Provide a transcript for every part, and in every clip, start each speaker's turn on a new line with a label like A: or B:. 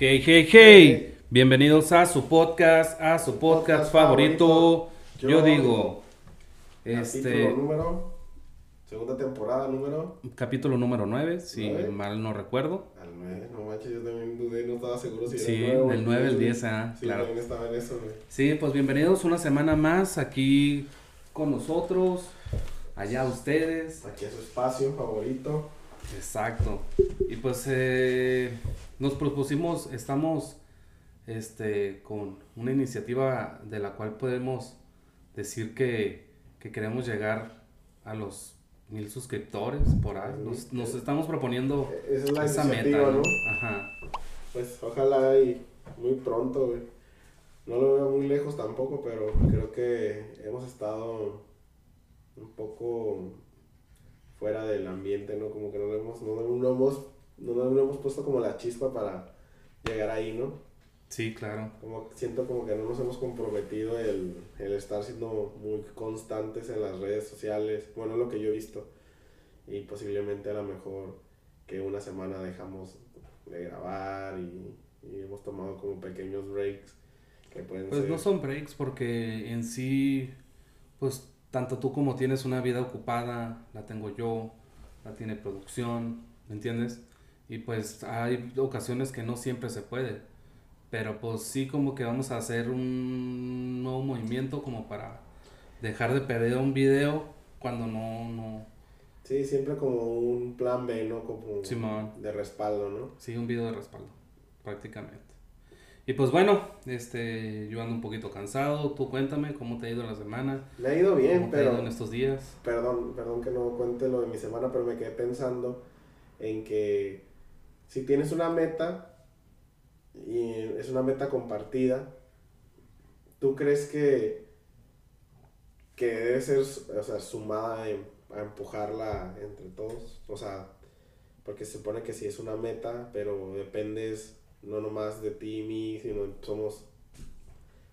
A: Hey, hey, hey. Bienvenidos a su podcast, a su podcast, favorito. Yo, digo, este.
B: Capítulo número. Segunda temporada número.
A: Capítulo número 9, si mal no recuerdo.
B: Al 9, no manches, yo también dudé, no estaba seguro si
A: Sí,
B: era el 9 o
A: del 9 al
B: güey.
A: 10, ah,
B: Sí,
A: claro.
B: también estaba en eso, güey.
A: Sí, pues bienvenidos una semana más aquí con nosotros, allá ustedes.
B: Aquí es su espacio favorito.
A: Exacto. Y pues eh, nos propusimos, estamos este, con una iniciativa de la cual podemos decir que, que queremos llegar a los mil suscriptores por ahí. Nos, nos estamos proponiendo
B: Eh, Esa es la
A: esa meta, ¿no?
B: ¿no?
A: Ajá.
B: Pues ojalá y muy pronto, güey. No lo veo muy lejos tampoco, pero creo que hemos estado un poco fuera del ambiente, ¿no? Como que no hemos, no, no hemos, no le hemos puesto como la chispa para llegar ahí, ¿no?
A: Sí, claro.
B: Como siento como que no nos hemos comprometido el, el estar siendo muy constantes en las redes sociales, bueno, lo que yo he visto. Y posiblemente a lo mejor que una semana dejamos de grabar y, y hemos tomado como pequeños breaks que pueden
A: Pues
B: ser...
A: no son breaks porque en sí, pues tanto tú como tienes una vida ocupada, la tengo yo, la tiene producción, ¿me entiendes? Y pues hay ocasiones que no siempre se puede, pero pues sí como que vamos a hacer un nuevo movimiento como para dejar de perder un video cuando no, no,
B: Sí, siempre como un plan B, ¿no? Como
A: Simón.
B: de respaldo, ¿no?
A: sí, un video de respaldo, prácticamente. Y pues bueno, este, yo ando un poquito cansado, tú cuéntame cómo te ha ido la semana.
B: Me ha ido bien,
A: ¿Cómo te ha ido
B: pero...
A: en estos días?
B: Perdón, perdón que no cuente lo de mi semana, pero me quedé pensando en que si tienes una meta y es una meta compartida, ¿tú crees que, que debe ser o sea, sumada a empujarla entre todos? O sea, porque se supone que si es una meta, pero dependes no nomás de ti y mí, sino somos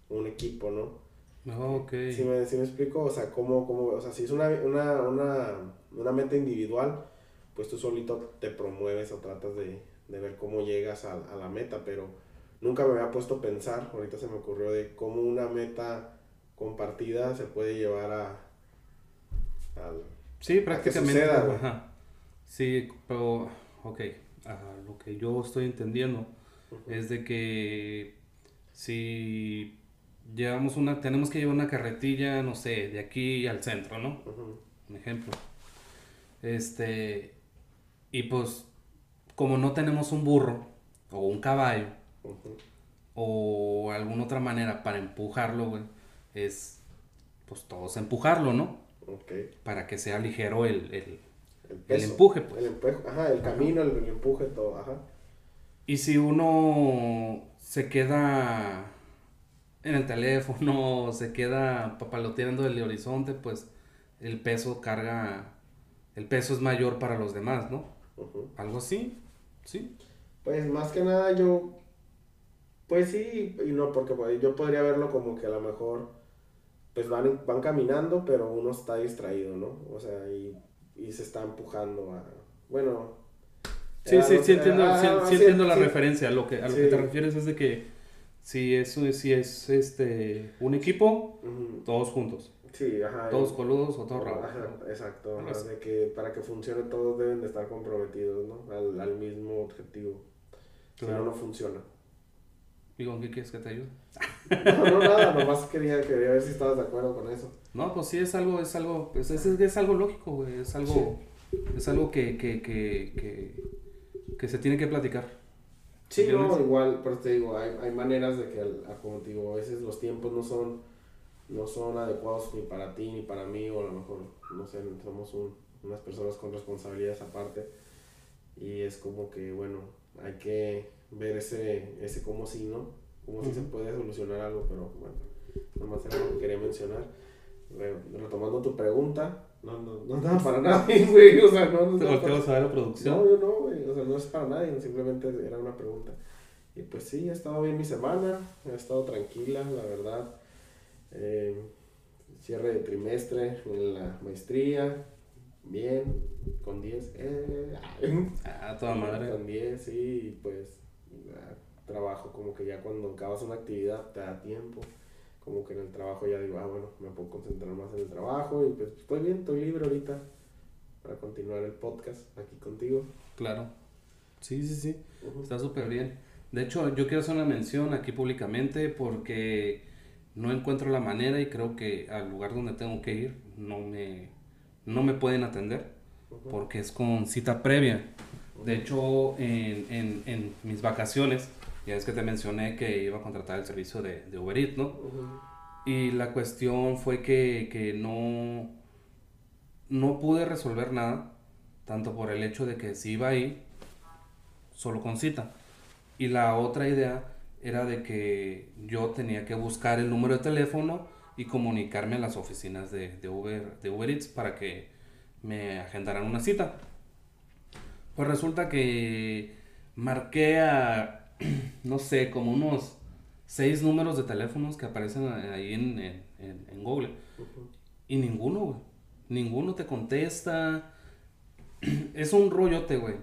B: un equipo, ¿no?
A: No, ok.
B: Si me, sí me explico, o sea, cómo, cómo, o sea, si es una, una, una, una meta individual, pues tú solito te promueves o tratas de, de ver cómo llegas a, a la meta, pero nunca me había puesto a pensar, ahorita se me ocurrió de cómo una meta compartida se puede llevar a, al,
A: Sí, prácticamente.
B: suceda, güey.
A: ajá. Sí, pero, ok, ajá, lo que yo estoy entendiendo es de que si llevamos una, tenemos que llevar una carretilla, no sé, de aquí al centro, ¿no?
B: Ujú,
A: Un ejemplo. Este, y pues, como no tenemos un burro o un caballo o alguna otra manera para empujarlo, güey, es, pues todos empujarlo, ¿no?
B: Ok.
A: Para que sea ligero el, el,
B: El,
A: empuje, pues.
B: El empuje, ajá, el camino, el, el empuje, todo, ajá.
A: Y si uno se queda en el teléfono, se queda papaloteando el horizonte, pues el peso carga, el peso es mayor para los demás, ¿no? Algo así, ¿sí?
B: Pues más que nada yo, pues sí y no, porque pues, yo podría verlo como que a lo mejor, pues van, van caminando, pero uno está distraído, ¿no? O sea, y, y se está empujando a, bueno.
A: Sí, sí, sí entiendo,
B: ah,
A: sí, sí
B: sí,
A: entiendo la referencia. A lo que, a lo que te refieres es de que si es, si es este un equipo, todos juntos.
B: Sí, ajá.
A: Todos
B: y-
A: coludos o todos
B: Ajá,
A: rabos.
B: exacto, ajá, de que para que funcione todos deben de estar comprometidos, ¿no? Al, al mismo objetivo. Si no, no funciona.
A: ¿Y con qué quieres que te ayude?
B: No, no, nada, nomás quería, quería ver si estabas de acuerdo con eso.
A: No, pues sí, es algo, es algo, pues es, es, es algo lógico, güey, es algo, es algo que, que, que, que, que se tiene que platicar.
B: Sí, no, igual, pero te digo, hay, hay maneras de que, como te digo, a veces los tiempos no son, no son adecuados ni para ti ni para mí, o a lo mejor, no sé, somos un- unas personas con responsabilidades aparte, y es como que, bueno, hay que ver ese, ese cómo sí, ¿no? Cómo si se puede solucionar algo, pero bueno, nomás era lo que quería mencionar. Re- Retomando tu pregunta, no, no, no nada para nadie, güey, o sea, no, no
A: Te
B: nada para-
A: volteas a ver la producción.
B: no, yo no, güey. O sea, no es para nadie, simplemente era una pregunta. Y pues sí, ha estado bien mi semana, ha estado tranquila, la verdad. Eh, cierre de trimestre en la maestría, bien, con 10. Eh,
A: Ah, toda madre.
B: Con 10, sí, pues trabajo, como que ya cuando acabas una actividad te da tiempo, como que en el trabajo ya digo, ah, bueno, me puedo concentrar más en el trabajo y pues estoy bien, estoy libre ahorita para continuar el podcast aquí contigo.
A: Claro. Sí, sí, sí. Está súper bien. De hecho, yo quiero hacer una mención aquí públicamente porque no encuentro la manera y creo que al lugar donde tengo que ir no me, no me pueden atender porque es con cita previa. De hecho, en, en, en, mis vacaciones, ya es que te mencioné que iba a contratar el servicio de, de Uber Eats, ¿no? Y la cuestión fue que, que no, no pude resolver nada, tanto por el hecho de que si iba ahí, solo con cita. Y la otra idea era de que yo tenía que buscar el número de teléfono y comunicarme a las oficinas de, de, Uber, de Uber Eats para que me agendaran una cita. Pues resulta que marqué a, no sé, como unos seis números de teléfonos que aparecen ahí en, en, en Google. Y ninguno, güey. Ninguno te contesta. es un rollote, güey.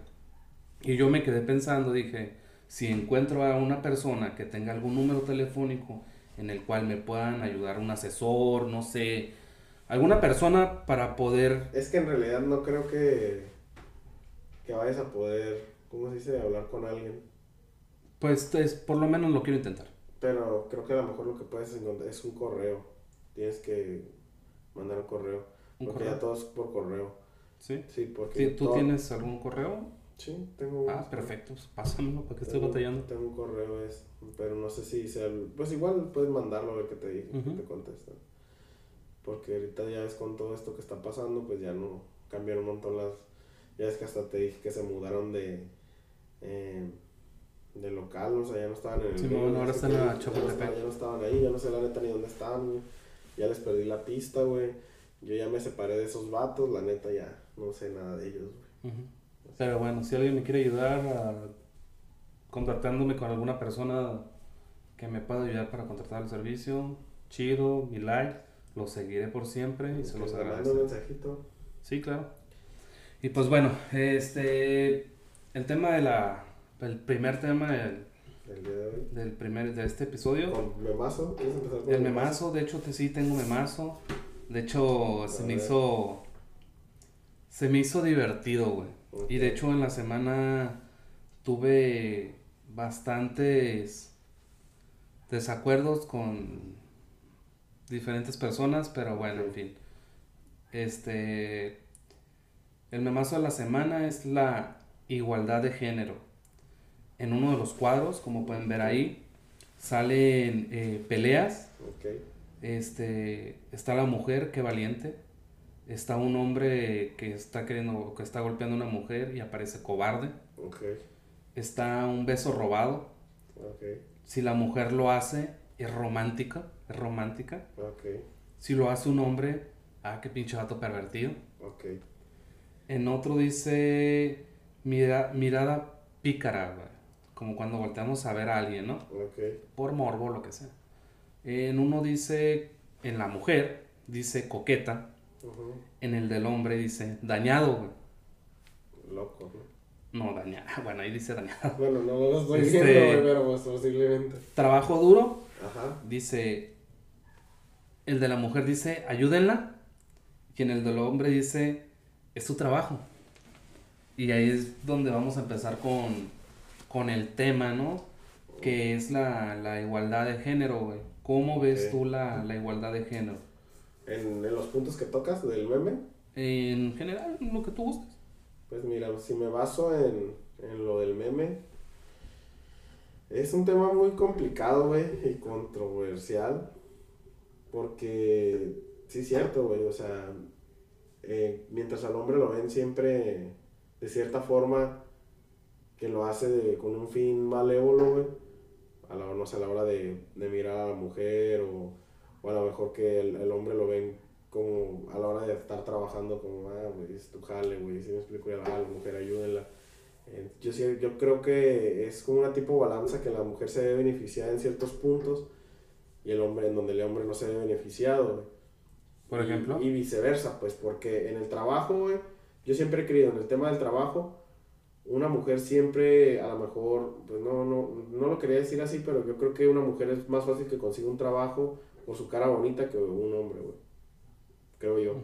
A: Y yo me quedé pensando, dije, si encuentro a una persona que tenga algún número telefónico en el cual me puedan ayudar un asesor, no sé, alguna persona para poder...
B: Es que en realidad no creo que, que vayas a poder, ¿cómo se dice?, hablar con alguien.
A: Pues es, por lo menos lo quiero intentar.
B: Pero creo que a lo mejor lo que puedes encontrar es un correo. Tienes que mandar un correo. ¿Un porque correo? ya todo es por correo.
A: ¿Sí? Sí, porque... ¿Tú tienes algún correo?
B: Sí, tengo.
A: Ah, perfecto. Pásamelo porque estoy batallando.
B: Tengo un correo, es, pero no sé si sea. Pues igual puedes mandarlo a ver qué te, diga, te contestan. Porque ahorita ya es con todo esto que está pasando, pues ya no cambiaron un montón las. Ya es que hasta te dije que se mudaron de. Eh, de local, o sea, ya no estaban en el.
A: Sí, bueno, ahora están en la
B: Ya, ya no estaban ahí, ya no sé la neta ni dónde están, Ya les perdí la pista, güey. Yo ya me separé de esos vatos, la neta ya no sé nada de ellos, güey.
A: Pero bueno, si alguien me quiere ayudar contactándome con alguna persona que me pueda ayudar para contratar el servicio, chido, mi like, lo seguiré por siempre y se los agradezco.
B: un mensajito.
A: Sí, claro. Y pues bueno, este el tema de la el primer tema del,
B: día de hoy.
A: del primer de este episodio.
B: ¿Con memazo? ¿Quieres empezar
A: con el memazo? De hecho, te, sí tengo memazo. De hecho, se me hizo se me hizo divertido, güey. Y de hecho en la semana tuve bastantes desacuerdos con diferentes personas, pero bueno, en fin. Este, el memazo de la semana es la igualdad de género. En uno de los cuadros, como pueden ver ahí, salen eh, peleas. Este, está la mujer, qué valiente está un hombre que está queriendo, que está golpeando a una mujer y aparece cobarde. Está un beso robado. Si la mujer lo hace, es romántica, es romántica. Si lo hace un hombre, ah, qué pinche vato pervertido. En otro dice mira, mirada pícara, como cuando volteamos a ver a alguien, ¿no? Por morbo, lo que sea. En uno dice, en la mujer, dice coqueta. En el del hombre dice dañado, güey.
B: Loco,
A: ¿no? No, dañado. Bueno, ahí dice dañado.
B: Bueno, no lo estoy este, diciendo, pero pues posiblemente.
A: Trabajo duro. Ajá. Dice. El de la mujer dice ayúdenla. Y en el del hombre dice es su trabajo. Y ahí es donde vamos a empezar con, con el tema, ¿no? Que es la, la igualdad de género, güey. ¿Cómo ves tú la, la igualdad de género?
B: En, en los puntos que tocas del meme?
A: En general, lo que tú gustes.
B: Pues mira, si me baso en, en lo del meme, es un tema muy complicado, güey, y controversial. Porque, sí es cierto, güey, o sea, eh, mientras al hombre lo ven siempre de cierta forma que lo hace de, con un fin malévolo, güey, a la, no sé, a la hora de, de mirar a la mujer o o a lo mejor que el, el hombre lo ven como a la hora de estar trabajando como, ah, güey, es tu jale, güey, si me explico, ya la mujer, ayúdenla. Eh, yo, sí, yo creo que es como una tipo balanza que la mujer se ve beneficiada en ciertos puntos y el hombre, en donde el hombre no se ve beneficiado, güey.
A: Por ejemplo.
B: Y, viceversa, pues, porque en el trabajo, güey, yo siempre he creído en el tema del trabajo, una mujer siempre, a lo mejor, pues no, no, no lo quería decir así, pero yo creo que una mujer es más fácil que consiga un trabajo por su cara bonita que un hombre, güey. Creo yo.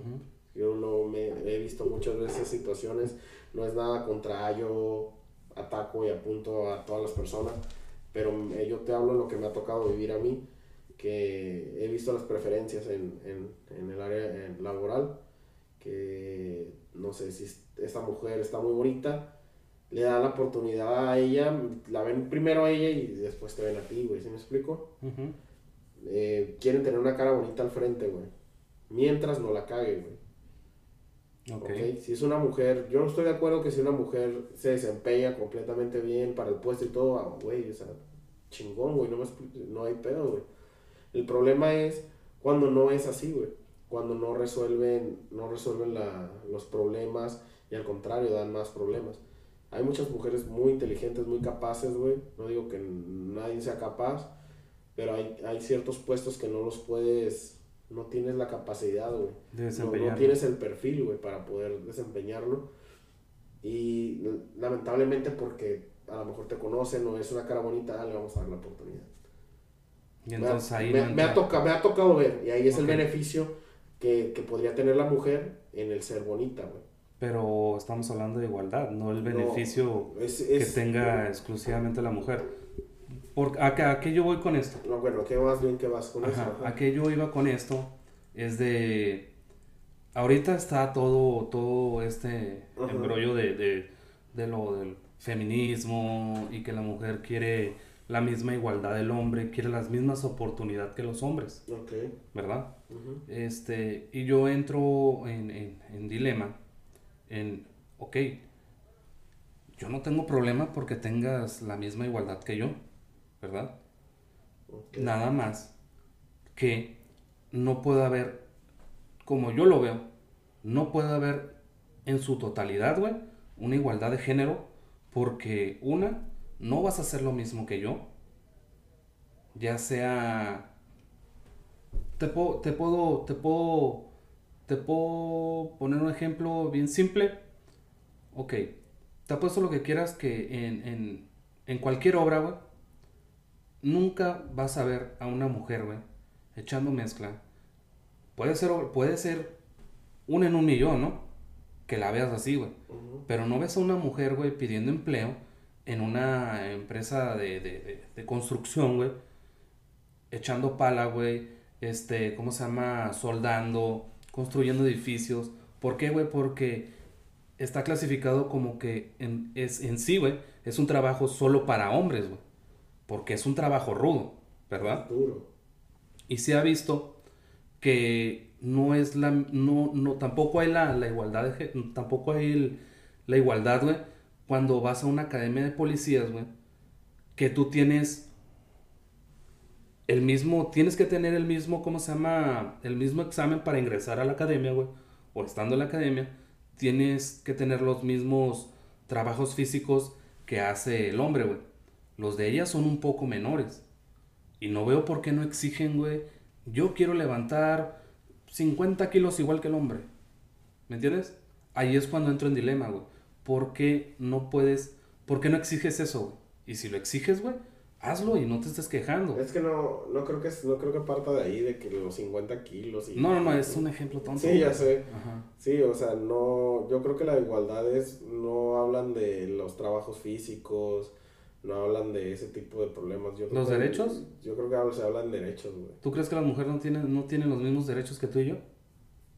B: Yo lo me, he visto muchas veces situaciones, no es nada contra yo ataco y apunto a todas las personas, pero yo te hablo de lo que me ha tocado vivir a mí, que he visto las preferencias en, en, en el área laboral, que no sé si esta mujer está muy bonita, le da la oportunidad a ella, la ven primero a ella y después te ven a ti, güey, ¿sí me explico? Eh, quieren tener una cara bonita al frente, güey. Mientras no la cague, güey. Okay. Si es una mujer, yo no estoy de acuerdo que si una mujer se desempeña completamente bien para el puesto y todo, ah, güey, o sea, chingón, güey, no, no hay pedo, güey. El problema es cuando no es así, güey. Cuando no resuelven, no resuelven la, los problemas y al contrario dan más problemas. Hay muchas mujeres muy inteligentes, muy capaces, güey. No digo que nadie sea capaz, pero hay, hay ciertos puestos que no los puedes no tienes la capacidad, güey. no, tienes el perfil, güey, para poder desempeñarlo. Y lamentablemente porque a lo mejor te conocen o es una cara bonita, le vamos a dar la oportunidad. Y entonces me, ahí me, ha tocado, me ha tocado ver, y ahí es el beneficio que, que, podría tener la mujer en el ser bonita, güey.
A: Pero estamos hablando de igualdad, no el beneficio que tenga exclusivamente la mujer. ¿A, qué, yo voy con esto?
B: No, bueno, ¿qué más bien que vas con eso?
A: ¿A qué yo iba con esto? Es de... Ahorita está todo, todo este embrollo de, lo del feminismo y que la mujer quiere la misma igualdad del hombre, quiere las mismas oportunidades que los hombres. ¿Verdad? este, y yo entro en, en, en dilema, en, ok, yo no tengo problema porque tengas la misma igualdad que yo ¿verdad? Nada más que no puede haber, como yo lo veo, no puede haber en su totalidad, güey, una igualdad de género, porque una, no vas a hacer lo mismo que yo, ya sea, te puedo, te puedo, te puedo, te puedo poner un ejemplo bien simple, ok, te apuesto lo que quieras que en, en, en cualquier obra, güey, nunca vas a ver a una mujer, güey, echando mezcla. Puede ser, puede ser una en un millón, ¿no? Que la veas así, güey. Pero no ves a una mujer, güey, pidiendo empleo en una empresa de, construcción, güey. Echando pala, güey. Este, ¿cómo se llama? Soldando, construyendo edificios. ¿Por qué, güey? Porque está clasificado como que en, es, en sí, güey, es un trabajo solo para hombres, güey porque es un trabajo rudo, ¿verdad? Duro. Y se ha visto que no es la, no, no, tampoco hay la, igualdad, de, tampoco hay la igualdad, güey, cuando vas a una academia de policías, güey, que tú tienes el mismo, tienes que tener el mismo, ¿cómo se llama? El mismo examen para ingresar a la academia, güey, o estando en la academia, tienes que tener los mismos trabajos físicos que hace el hombre, güey. Los de ellas son un poco menores. Y no veo por qué no exigen, güey. Yo quiero levantar 50 kilos igual que el hombre. ¿Me entiendes? Ahí es cuando entro en dilema, güey. ¿Por qué no puedes, por qué no exiges eso, güey? Y si lo exiges, güey, hazlo y no te estés quejando.
B: Es que no, no creo que no creo que parta de ahí, de que los 50 kilos.
A: Y, no, no, no, es un ejemplo tonto.
B: Sí, ya sé. Sí, o sea, no, yo creo que la igualdad es, no hablan de los trabajos físicos, no hablan de ese tipo de problemas.
A: ¿Los derechos?
B: Yo creo que se hablan de derechos, güey.
A: ¿Tú crees que las mujeres no tienen, no tienen los mismos derechos que tú y yo?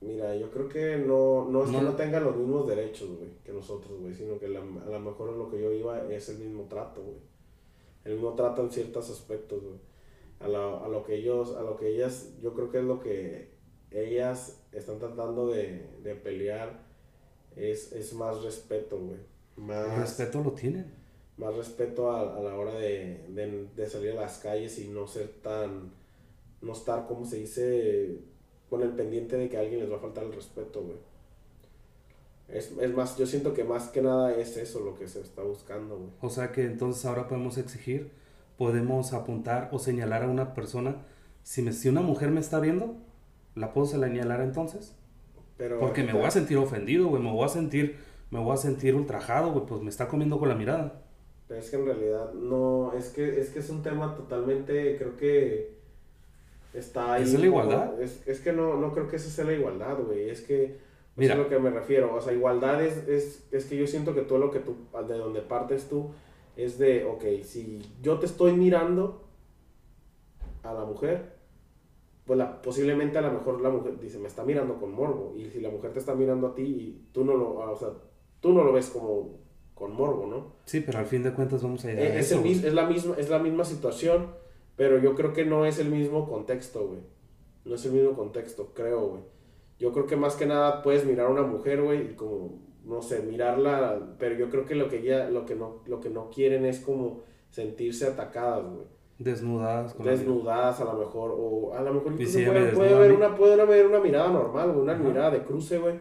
B: Mira, yo creo que no, no es que no tengan los mismos derechos, güey, que nosotros, güey, sino que a lo mejor lo que yo iba es el mismo trato, güey. El mismo trato en ciertos aspectos, güey. A, a lo que ellos, a lo que ellas, yo creo que es lo que ellas están tratando de, de pelear es, es más respeto, güey. Más...
A: respeto lo tienen
B: más respeto a, a la hora de, de, salir a las calles y no ser tan, no estar, como se dice, con el pendiente de que a alguien les va a faltar el respeto, güey. Es, es, más, yo siento que más que nada es eso lo que se está buscando, güey.
A: O sea que entonces ahora podemos exigir, podemos apuntar o señalar a una persona. Si, me, si una mujer me está viendo, ¿la puedo señalar entonces? Pero, Porque me voy a sentir ofendido, güey, me voy a sentir me voy a sentir ultrajado, güey, pues me está comiendo con la mirada.
B: Es que en realidad no, es que es, que es un tema totalmente, creo que está ahí.
A: ¿Es la igualdad?
B: Es, es que no, no creo que esa sea la igualdad, güey. Es que Mira. es a lo que me refiero. O sea, igualdad es, es, es que yo siento que todo lo que tú, de donde partes tú, es de, ok, si yo te estoy mirando a la mujer, pues la, posiblemente a lo mejor la mujer dice, me está mirando con morbo. Y si la mujer te está mirando a ti y tú no lo, o sea, tú no lo ves como con morbo, ¿no?
A: Sí, pero al fin de cuentas vamos a llegar
B: es,
A: eso,
B: es, la misma, es la misma situación, pero yo creo que no es el mismo contexto, güey. No es el mismo contexto, creo, güey. Yo creo que más que nada puedes mirar a una mujer, güey, y como, no sé, mirarla, pero yo creo que lo que ya, lo que no, lo que no quieren es como sentirse atacadas, güey.
A: Desnudadas.
B: Con Desnudadas a lo mejor, o a lo mejor puede, puede, haber una, puede haber una mirada normal, una mirada de cruce, güey,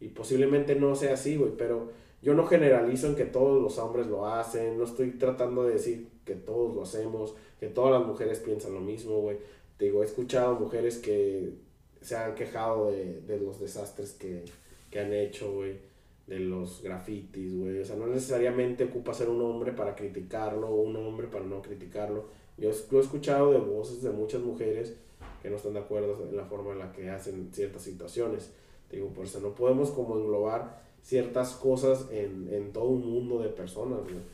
B: y posiblemente no sea así, güey, pero yo no generalizo en que todos los hombres lo hacen, no estoy tratando de decir que todos lo hacemos, que todas las mujeres piensan lo mismo, güey. Te digo, he escuchado mujeres que se han quejado de, de los desastres que, que han hecho, güey, de los grafitis, güey. O sea, no necesariamente ocupa ser un hombre para criticarlo o un hombre para no criticarlo. Yo, he escuchado de voces de muchas mujeres que no están de acuerdo en la forma en la que hacen ciertas situaciones. Te digo, por eso no podemos como englobar ciertas cosas en, en todo un mundo de personas, güey.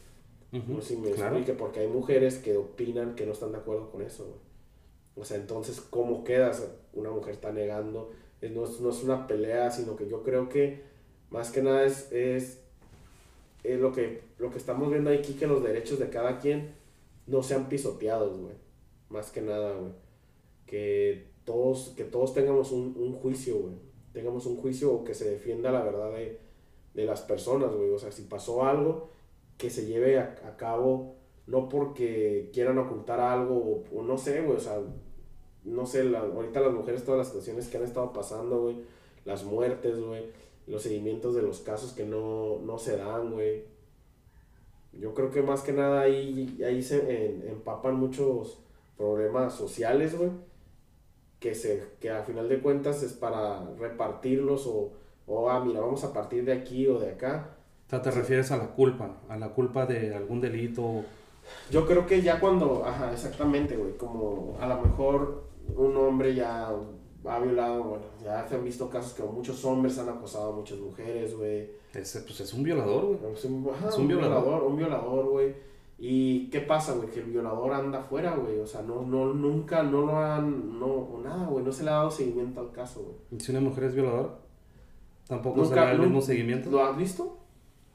B: No sé si me explique, porque hay mujeres que opinan que no están de acuerdo con eso, güey. O sea, entonces, ¿cómo quedas? Una mujer está negando. no, es, no es una pelea, sino que yo creo que más que nada es, es, es, lo, que, lo que estamos viendo aquí, que los derechos de cada quien no sean pisoteados, güey. Más que nada, güey. Que todos, que todos tengamos un, un juicio, güey. Tengamos un juicio o que se defienda la verdad de, de las personas, güey. O sea, si pasó algo, que se lleve a, cabo, no porque quieran ocultar algo o, no sé, güey. O sea, no sé, ahorita las mujeres, todas las situaciones que han estado pasando, güey. Las muertes, güey. Los seguimientos de los casos que no, no se dan, güey. Yo creo que más que nada ahí, ahí se empapan muchos problemas sociales, güey. Que, se, que a final de cuentas es para repartirlos o o ah, mira, vamos a partir de aquí o de acá.
A: O sea, te refieres a la culpa, a la culpa de algún delito.
B: Yo creo que ya cuando, ajá, exactamente, güey, como a lo mejor un hombre ya ha violado, bueno, ya se han visto casos que muchos hombres han acosado a muchas mujeres, güey.
A: Ese, pues es un violador, güey.
B: Es un, violador. Un violador, güey. ¿Y qué pasa, güey? Que el violador anda afuera, güey. O sea, no, no, nunca, no lo han, no, nada, güey. No se le ha dado seguimiento al caso, güey.
A: ¿Y si una mujer es violadora? Tampoco se da el mismo seguimiento.
B: ¿Lo has visto?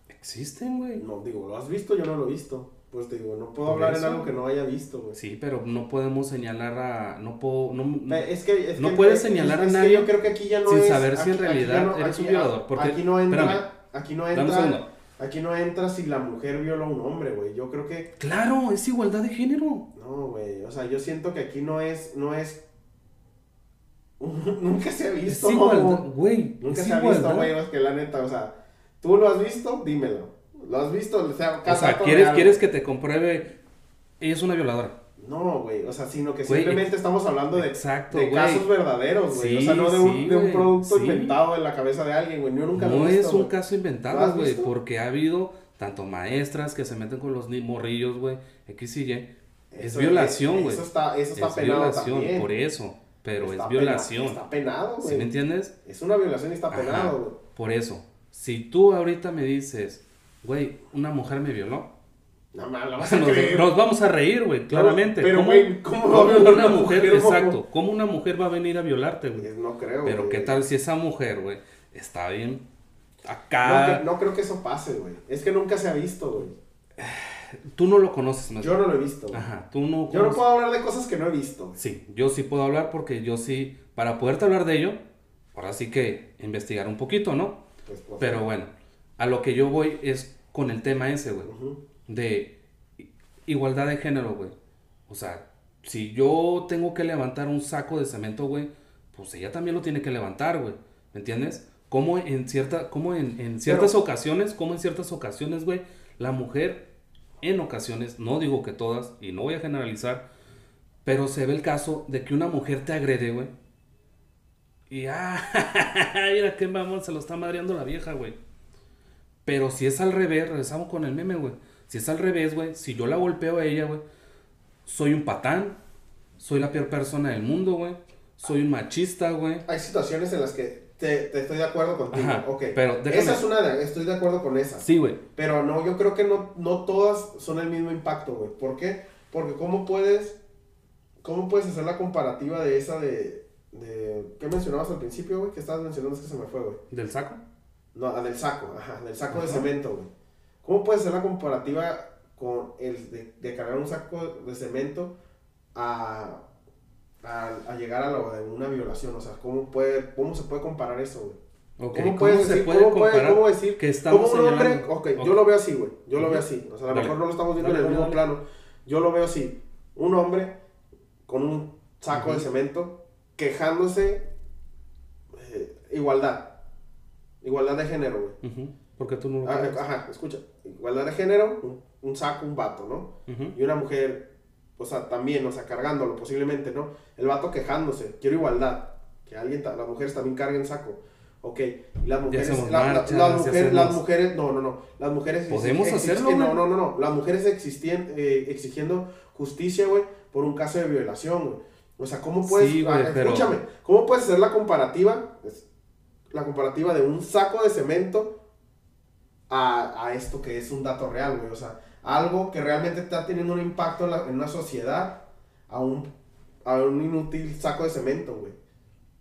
A: Existen, güey.
B: No, digo, ¿lo has visto? Yo no lo he visto. Pues te digo, no puedo hablar en algo que no haya visto, güey.
A: Sí, pero no podemos señalar a. No puedo. No,
B: es que, es
A: no puedes señalar a nadie.
B: yo creo que aquí ya no
A: sin saber si en realidad eres un violador. Porque,
B: aquí no entra. aquí no entra. Aquí no entra si la mujer viola a un hombre, güey. Yo creo que.
A: Claro, es igualdad de género.
B: No, güey. O sea, yo siento que aquí no es, no es Nunca se ha visto.
A: Sí, güey.
B: Nunca se ha visto, güey. Es que la neta, o sea, tú lo has visto, dímelo. ¿Lo has visto? O sea,
A: o sea ¿quieres, ¿quieres que te compruebe? Ella es una violadora.
B: No, güey, o sea, sino que simplemente estamos hablando de, Exacto, de casos verdaderos, güey. o sea, no de un, de un producto inventado en la cabeza de alguien, güey. Yo nunca
A: no
B: lo he visto.
A: No es un caso inventado, güey, porque ha habido tanto maestras que se meten con los morrillos, güey, X y Y. Es violación, güey.
B: Eso está, eso está es penado violación, también.
A: por eso pero es violación.
B: está penado, güey.
A: ¿Sí me entiendes?
B: Es una violación y está penado, güey.
A: Por eso, si tú ahorita me dices, güey, una mujer me violó.
B: No, no, lo vas a nos,
A: nos, vamos a reír, güey, claramente.
B: Pero, güey, ¿cómo, va a violar una mujer?
A: exacto, ¿cómo una mujer va a venir a violarte, güey?
B: No creo,
A: Pero qué tal si esa mujer, güey, está bien acá.
B: No, no creo que eso pase, güey. Es que nunca se ha visto, güey.
A: Tú no lo conoces
B: más. Yo no lo he visto.
A: Ajá, tú no.
B: Yo no puedo hablar de cosas que no he visto.
A: Sí, yo sí puedo hablar porque yo sí, para poderte hablar de ello, ahora sí que investigar un poquito, ¿no? Pues, pues, Pero bueno, a lo que yo voy es con el tema ese, güey. De igualdad de género, güey. O sea, si yo tengo que levantar un saco de cemento, güey, pues ella también lo tiene que levantar, güey. ¿Me entiendes? Como en, cierta, como en, en ciertas ocasiones, como en ciertas ocasiones, güey, la mujer en ocasiones, no digo que todas, y no voy a generalizar, pero se ve el caso de que una mujer te agrede, güey. Y, ah, mira qué mamón, se lo está madreando la vieja, güey. Pero si es al revés, regresamos con el meme, güey. Si es al revés, güey, si yo la golpeo a ella, güey, soy un patán, soy la peor persona del mundo, güey. Soy un machista, güey.
B: Hay situaciones en las que te, te estoy de acuerdo contigo.
A: Ajá,
B: ok.
A: pero déjame-
B: Esa es una de, estoy de acuerdo con esa.
A: Sí, güey.
B: Pero no, yo creo que no, no todas son el mismo impacto, güey. ¿Por qué? Porque cómo puedes, cómo puedes hacer la comparativa de esa de, de ¿qué mencionabas al principio, güey? Que estabas mencionando es que se me fue, güey.
A: ¿Del saco?
B: No, ah, del saco, ajá, del saco de cemento, güey. ¿Cómo puedes hacer la comparativa con el de, de cargar un saco de cemento a, a, a llegar a lo de una violación? O sea, ¿cómo, puede, cómo se puede comparar eso, güey? ¿Cómo puedes decir,
A: puede
B: cómo, puede- cómo decir
A: que estamos
B: ¿Cómo un hombre?
A: señalando?
B: Ok,
A: Ok.
B: yo lo veo así, güey. Yo lo veo así. O sea, a lo mejor no lo estamos viendo
A: Dale,
B: en el mismo
A: dale.
B: plano. Yo lo veo así. Un hombre con un saco de cemento quejándose. eh, igualdad. Igualdad de género, güey.
A: Porque tú no lo
B: Ah,
A: crees.
B: Ajá, escucha. Igualdad de género, un, un saco, un vato, ¿no? Y una mujer, o sea, también, o sea, cargándolo posiblemente, ¿no? El vato quejándose, quiero igualdad. Que alguien, las mujeres también carguen saco. Ok, y las mujeres, la- las, mujeres las mujeres, no, no, no, las mujeres
A: ¿Podemos hacerlo,
B: exi- no,
A: güey?
B: no, no, no, las mujeres existían, eh, exigiendo justicia, güey, por un caso de violación, güey. O sea, ¿cómo puedes,
A: Sí, güey,
B: ah,
A: pero-
B: escúchame, ¿cómo puedes hacer la comparativa, la comparativa de un saco de cemento a, a esto que es un dato real, güey. O sea, algo que realmente está teniendo un impacto en, la- en una sociedad a un, a un inútil saco de cemento, güey.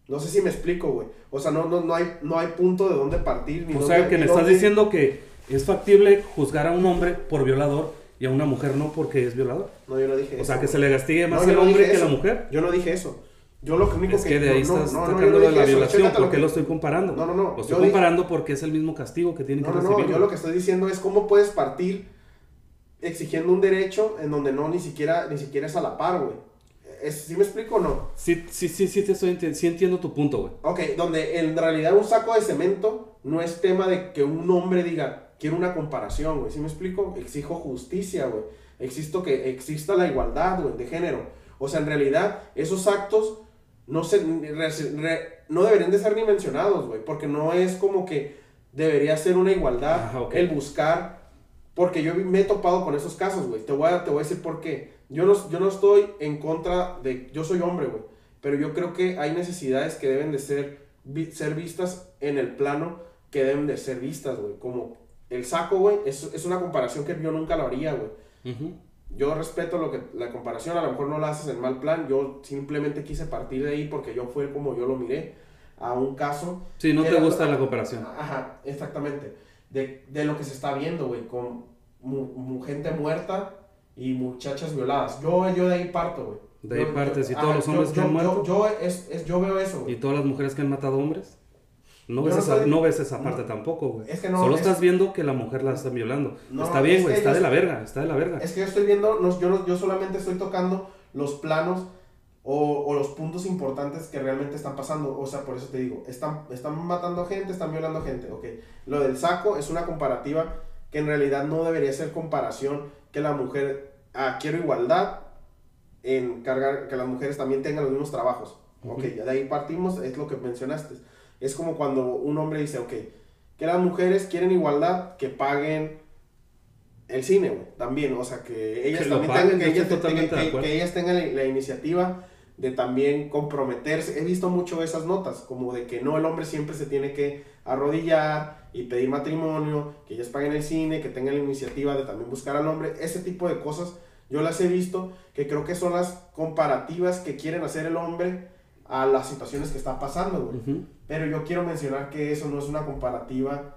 B: No sé si me explico, güey. O sea, no, no, no, hay, no hay punto de dónde partir. Ni
A: O
B: dónde-
A: sea, que me estás diciendo que es factible juzgar a un hombre por violador y a una mujer no porque es violador.
B: No, yo no dije
A: O
B: eso.
A: sea, que
B: güey.
A: se le castigue más
B: No,
A: el
B: no
A: hombre que
B: eso.
A: la mujer.
B: Yo no dije eso. Yo lo único
A: Es que de ahí
B: no,
A: estás
B: no,
A: sacando de la
B: eso.
A: violación.
B: Chécate
A: ¿Por
B: lo
A: qué
B: que-
A: lo estoy comparando?
B: No, no, no,
A: Lo estoy
B: yo dije-
A: comparando porque es el mismo castigo que tiene que
B: No, no,
A: recibir.
B: no, yo lo que estoy diciendo es cómo puedes partir exigiendo un derecho en donde no ni siquiera ni siquiera es a la par, güey. ¿Sí me explico o no?
A: Sí, sí, sí, sí, te estoy sí entiendo tu punto, güey.
B: Ok, donde en realidad un saco de cemento no es tema de que un hombre diga, quiero una comparación, güey. ¿Sí me explico? Exijo justicia, güey. Existo que exista la igualdad, güey, de género. O sea, en realidad, esos actos no, se, re- re- no deberían de ser ni mencionados, güey. Porque no es como que debería ser una igualdad
A: ok.
B: el buscar. Porque yo me he topado con esos casos, güey. Te voy a, te voy a decir por qué. Yo no, yo no estoy en contra de... Yo soy hombre, güey. Pero yo creo que hay necesidades que deben de ser, ser vistas en el plano que deben de ser vistas, güey. Como el saco, güey, es, es una comparación que yo nunca lo haría, güey.
A: Ujú.
B: Yo respeto lo que la comparación, a lo mejor no la haces en mal plan. Yo simplemente quise partir de ahí porque yo fue como yo lo miré a un caso
A: Sí, no te gusta la comparación.
B: Ajá, exactamente. De, de lo que se está viendo, güey, con mu- mu- gente muerta y muchachas violadas. Yo, yo de ahí parto, güey.
A: De ahí
B: Yo-
A: partes,
B: yo-
A: ¿y todos los
B: yo-
A: hombres
B: yo,
A: que han
B: yo-
A: muerto?
B: Yo, es, es- yo veo eso,
A: ¿Y
B: güey.
A: todas las mujeres que han matado hombres? No ves,
B: no
A: esa, no ves esa parte
B: no.
A: tampoco, güey.
B: Es que no,
A: Solo
B: es-
A: estás viendo que la mujer la están violando. Está bien, güey, está de la verga, está de la verga.
B: Es que yo estoy viendo, no, yo, yo solamente estoy tocando los planos o, o los puntos importantes que realmente están pasando. O sea, por eso te digo, están, están matando gente, están violando gente. Ok, lo del saco es una comparativa que en realidad no debería ser comparación que la mujer, ah, quiero igualdad en cargar, que las mujeres también tengan los mismos trabajos. Ok,
A: Ujú.
B: ya de ahí partimos, es lo que mencionaste. Es como cuando un hombre dice, ok, que las mujeres quieren igualdad, que paguen el cine, güey, también, o sea, que ellas
A: Que
B: también
A: paguen,
B: tengan, que ellas,
A: estoy
B: te-
A: totalmente
B: que- que ellas tengan la, la iniciativa de también comprometerse. He visto mucho esas notas, como de que no, el hombre siempre se tiene que arrodillar y pedir matrimonio, que ellas paguen el cine, que tengan la iniciativa de también buscar al hombre, ese tipo de cosas yo las he visto, que creo que son las comparativas que quieren hacer el hombre a las situaciones que está pasando, güey. Pero yo quiero mencionar que eso no es una comparativa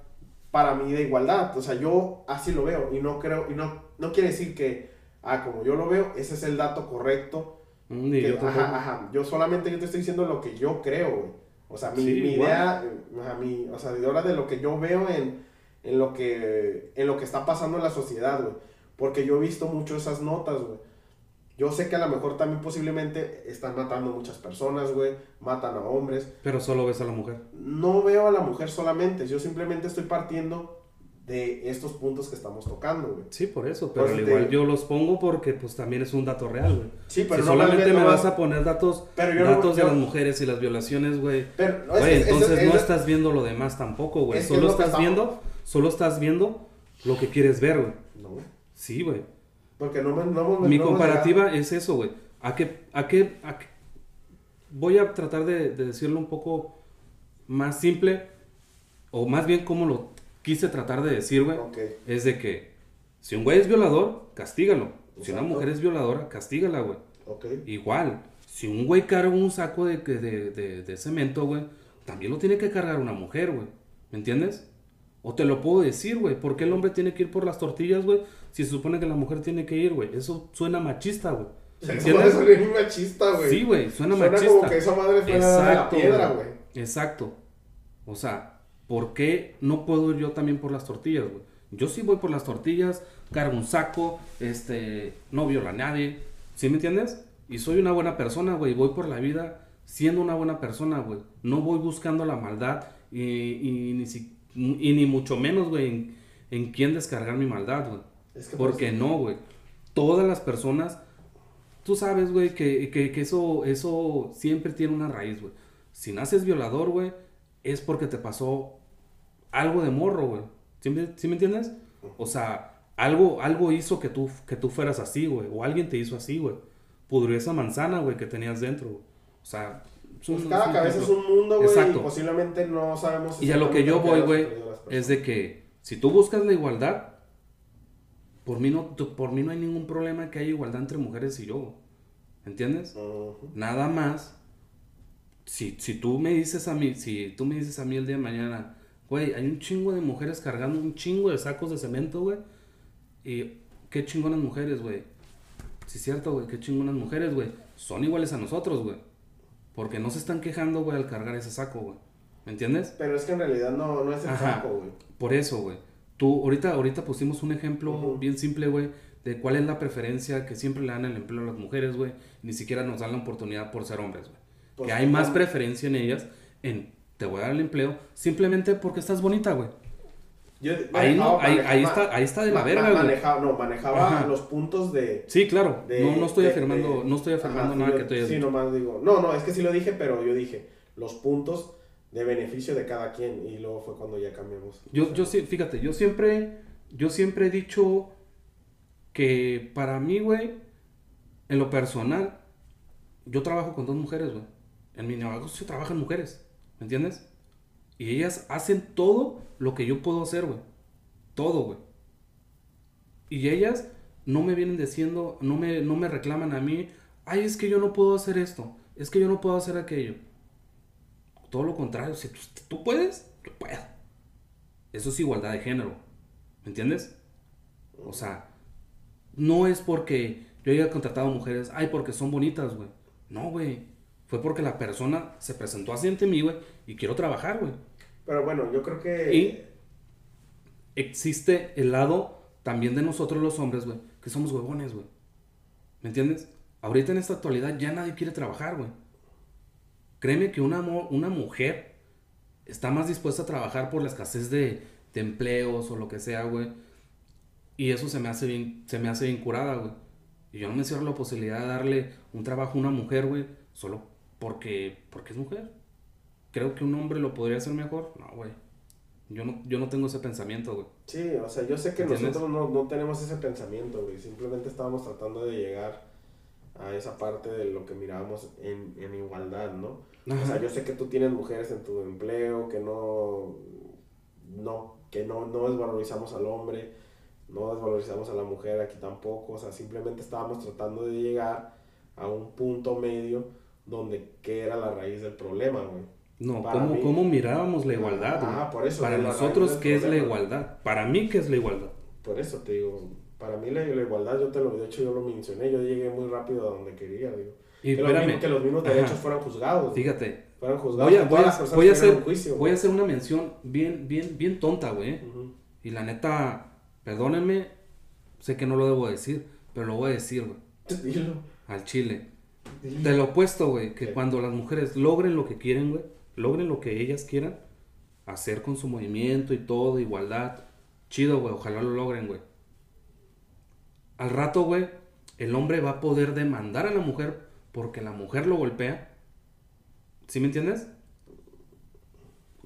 B: para mí de igualdad. O sea, yo así lo veo y no creo, y no, no quiere decir que, ah, como yo lo veo, ese es el dato correcto.
A: Mm,
B: que-
A: yo
B: ajá, ajá. Yo solamente yo te estoy diciendo lo que yo creo, güey. O sea, mi,
A: Sí,
B: mi idea, ajá, mi- o sea, de ahora de lo que yo veo en, en, lo que, en lo que está pasando en la sociedad, güey. Porque yo he visto mucho esas notas, güey. Yo sé que a lo mejor también posiblemente están matando muchas personas, güey. Matan a hombres.
A: Pero solo ves a la mujer.
B: No veo a la mujer solamente. Yo simplemente estoy partiendo de estos puntos que estamos tocando, güey.
A: Sí, por eso, pero
B: Por
A: al igual yo los pongo porque pues también es un dato real, güey.
B: Sí,
A: si
B: no
A: solamente
B: no
A: me vas a poner datos,
B: Pero yo no-
A: datos de las mujeres y las violaciones, güey.
B: Pero, no, es
A: Güey,
B: es-
A: entonces
B: es-
A: no
B: es-
A: estás viendo lo demás tampoco, güey. Solo estás
B: estamos-
A: viendo solo estás viendo lo que quieres ver, güey.
B: No.
A: Sí, güey.
B: Porque no me. No, me-
A: Mi
B: no
A: comparativa es eso, güey. ¿A qué, a qué, a qué- Voy a tratar de, de decirlo un poco más simple, o más bien como lo quise tratar de decir, güey.
B: Ok.
A: Es de que si un güey es violador, castígalo. Si una mujer es violadora, castígala, güey.
B: Ok.
A: Igual, si un güey carga un saco de, de, de, de cemento, güey, también lo tiene que cargar una mujer, güey. ¿Me entiendes? O te lo puedo decir, güey. ¿Por qué el hombre tiene que ir por las tortillas, güey? Si se supone que la mujer tiene que ir, güey. Eso suena machista, güey.
B: Es bien machista, güey.
A: Sí, güey, suena,
B: Suena
A: machista.
B: como que esa madre fuera de la piedra,
A: güey. Exacto. O sea, ¿por qué no puedo ir yo también por las tortillas, güey? Yo sí voy por las tortillas, cargo un saco, este, no viola a nadie, ¿sí me entiendes? Y soy una buena persona, güey, voy por la vida siendo una buena persona, güey. No voy buscando la maldad y, y ni, si- y ni mucho menos, güey, en, en quién descargar mi maldad, güey.
B: Es que
A: Porque
B: pues,
A: no, güey. Todas las personas, tú sabes, güey, que, que, que eso, eso siempre tiene una raíz, güey. Si naces violador, güey, es porque te pasó algo de morro, güey. ¿Sí, me- sí me entiendes? O sea, algo, algo hizo que tú, que tú fueras así, güey. O alguien te hizo así, güey. Pudrió esa manzana, güey, que tenías dentro. O sea, es
B: pues
A: un-
B: cada cabeza es un mundo, güey. Y posiblemente no sabemos.
A: Y a lo que yo voy, güey, es de que si tú buscas la igualdad, por mí no, por mí no hay ningún problema que haya igualdad entre mujeres y yo. ¿Entiendes? Nada más. Si, si tú me dices a mí, si tú me dices a mí el día de mañana, güey, hay un chingo de mujeres cargando un chingo de sacos de cemento, güey. Y qué chingonas mujeres, güey. Sí, es cierto, güey, qué chingonas mujeres, güey. Son iguales a nosotros, güey. Porque no se están quejando, güey, al cargar ese saco, güey. ¿Me entiendes?
B: Pero es que en realidad no, no es el
A: Ajá.
B: saco, güey.
A: Por eso, güey. Tú, ahorita, ahorita pusimos un ejemplo bien simple, güey, de cuál es la preferencia que siempre le dan el empleo a las mujeres, güey. Ni siquiera nos dan la oportunidad por ser hombres, güey.
B: Pues,
A: que hay más preferencia en ellas en te voy a dar el empleo simplemente porque estás bonita, güey.
B: Yo
A: Ahí, no-
B: manejaba-
A: ahí,
B: manejaba-
A: ahí está, ahí está de la
B: ma-
A: verga,
B: ma- manejaba, no, manejaba
A: Ajá.
B: los puntos de.
A: Sí, claro.
B: de-
A: no, no estoy
B: de-
A: afirmando,
B: de-
A: no estoy afirmando
B: Ajá,
A: nada
B: yo-
A: que tú hayas
B: Sí,
A: dicho.
B: nomás digo. No, no, es que sí lo dije, pero yo dije los puntos de beneficio de cada quien. Y luego fue cuando ya cambiamos.
A: Yo, yo sí, fíjate, yo siempre, yo siempre he dicho que para mí, güey, en lo personal, yo trabajo con dos mujeres, güey. En mi negocio trabajan mujeres, ¿me entiendes? Y ellas hacen todo lo que yo puedo hacer, güey. Todo, güey. Y ellas no me vienen diciendo, no me, no me reclaman a mí, ay, es que yo no puedo hacer esto, es que yo no puedo hacer aquello. Todo lo contrario, si tú, tú puedes, yo puedo. Eso es igualdad de género. ¿Me entiendes? O sea, no es porque yo haya contratado mujeres, ay, porque son bonitas, güey. No, güey. Fue porque la persona se presentó así ante mí, güey, y quiero trabajar, güey.
B: Pero bueno, yo creo que.
A: Y existe el lado también de nosotros los hombres, güey, que somos huevones, güey. ¿Me entiendes? Ahorita en esta actualidad ya nadie quiere trabajar, güey. Créeme que una, mujer está más dispuesta a trabajar por la escasez de, de empleos o lo que sea, güey. Y eso se me hace bien, se me hace bien curada, güey. Y yo no me cierro la posibilidad de darle un trabajo a una mujer, güey, solo porque, porque es mujer. Creo que un hombre lo podría hacer mejor. No, güey. Yo no, yo no tengo ese pensamiento, güey.
B: Sí, o sea, yo sé que
A: ¿Entiendes?
B: nosotros no, no tenemos ese pensamiento, güey. Simplemente estábamos tratando de llegar a esa parte de lo que mirábamos en, en igualdad, ¿no? O sea, yo sé que tú tienes mujeres en tu empleo, que no, no, que no, no desvalorizamos al hombre, no desvalorizamos a la mujer aquí tampoco, o sea, simplemente estábamos tratando de llegar a un punto medio donde qué era la raíz del problema, güey.
A: No, ¿cómo,
B: mí-
A: cómo mirábamos la igualdad?
B: Ah, por eso,
A: Para nosotros, ¿qué es la igualdad? Para mí, ¿qué es la igualdad?
B: Por eso te digo, para mí la, la igualdad, yo te lo, de hecho yo lo mencioné, yo llegué muy rápido a donde quería, digo.
A: Y
B: que, los mismos, que los mismos
A: Ajá.
B: derechos fueran juzgados.
A: fíjate,
B: Fueran juzgados.
A: voy a, voy voy hacer,
B: juicio.
A: voy a hacer una mención bien, bien, bien tonta, güey. Y la neta, perdónenme, sé que no lo debo decir, pero lo voy a decir, güey,
B: Dilo.
A: al chile. De lo opuesto, güey, que
B: Sí.
A: cuando las mujeres logren lo que quieren, güey, logren lo que ellas quieran, hacer con su movimiento y todo, igualdad, chido, güey, ojalá lo logren, güey. Al rato, güey, el hombre va a poder demandar a la mujer porque la mujer lo golpea. ¿Sí me entiendes?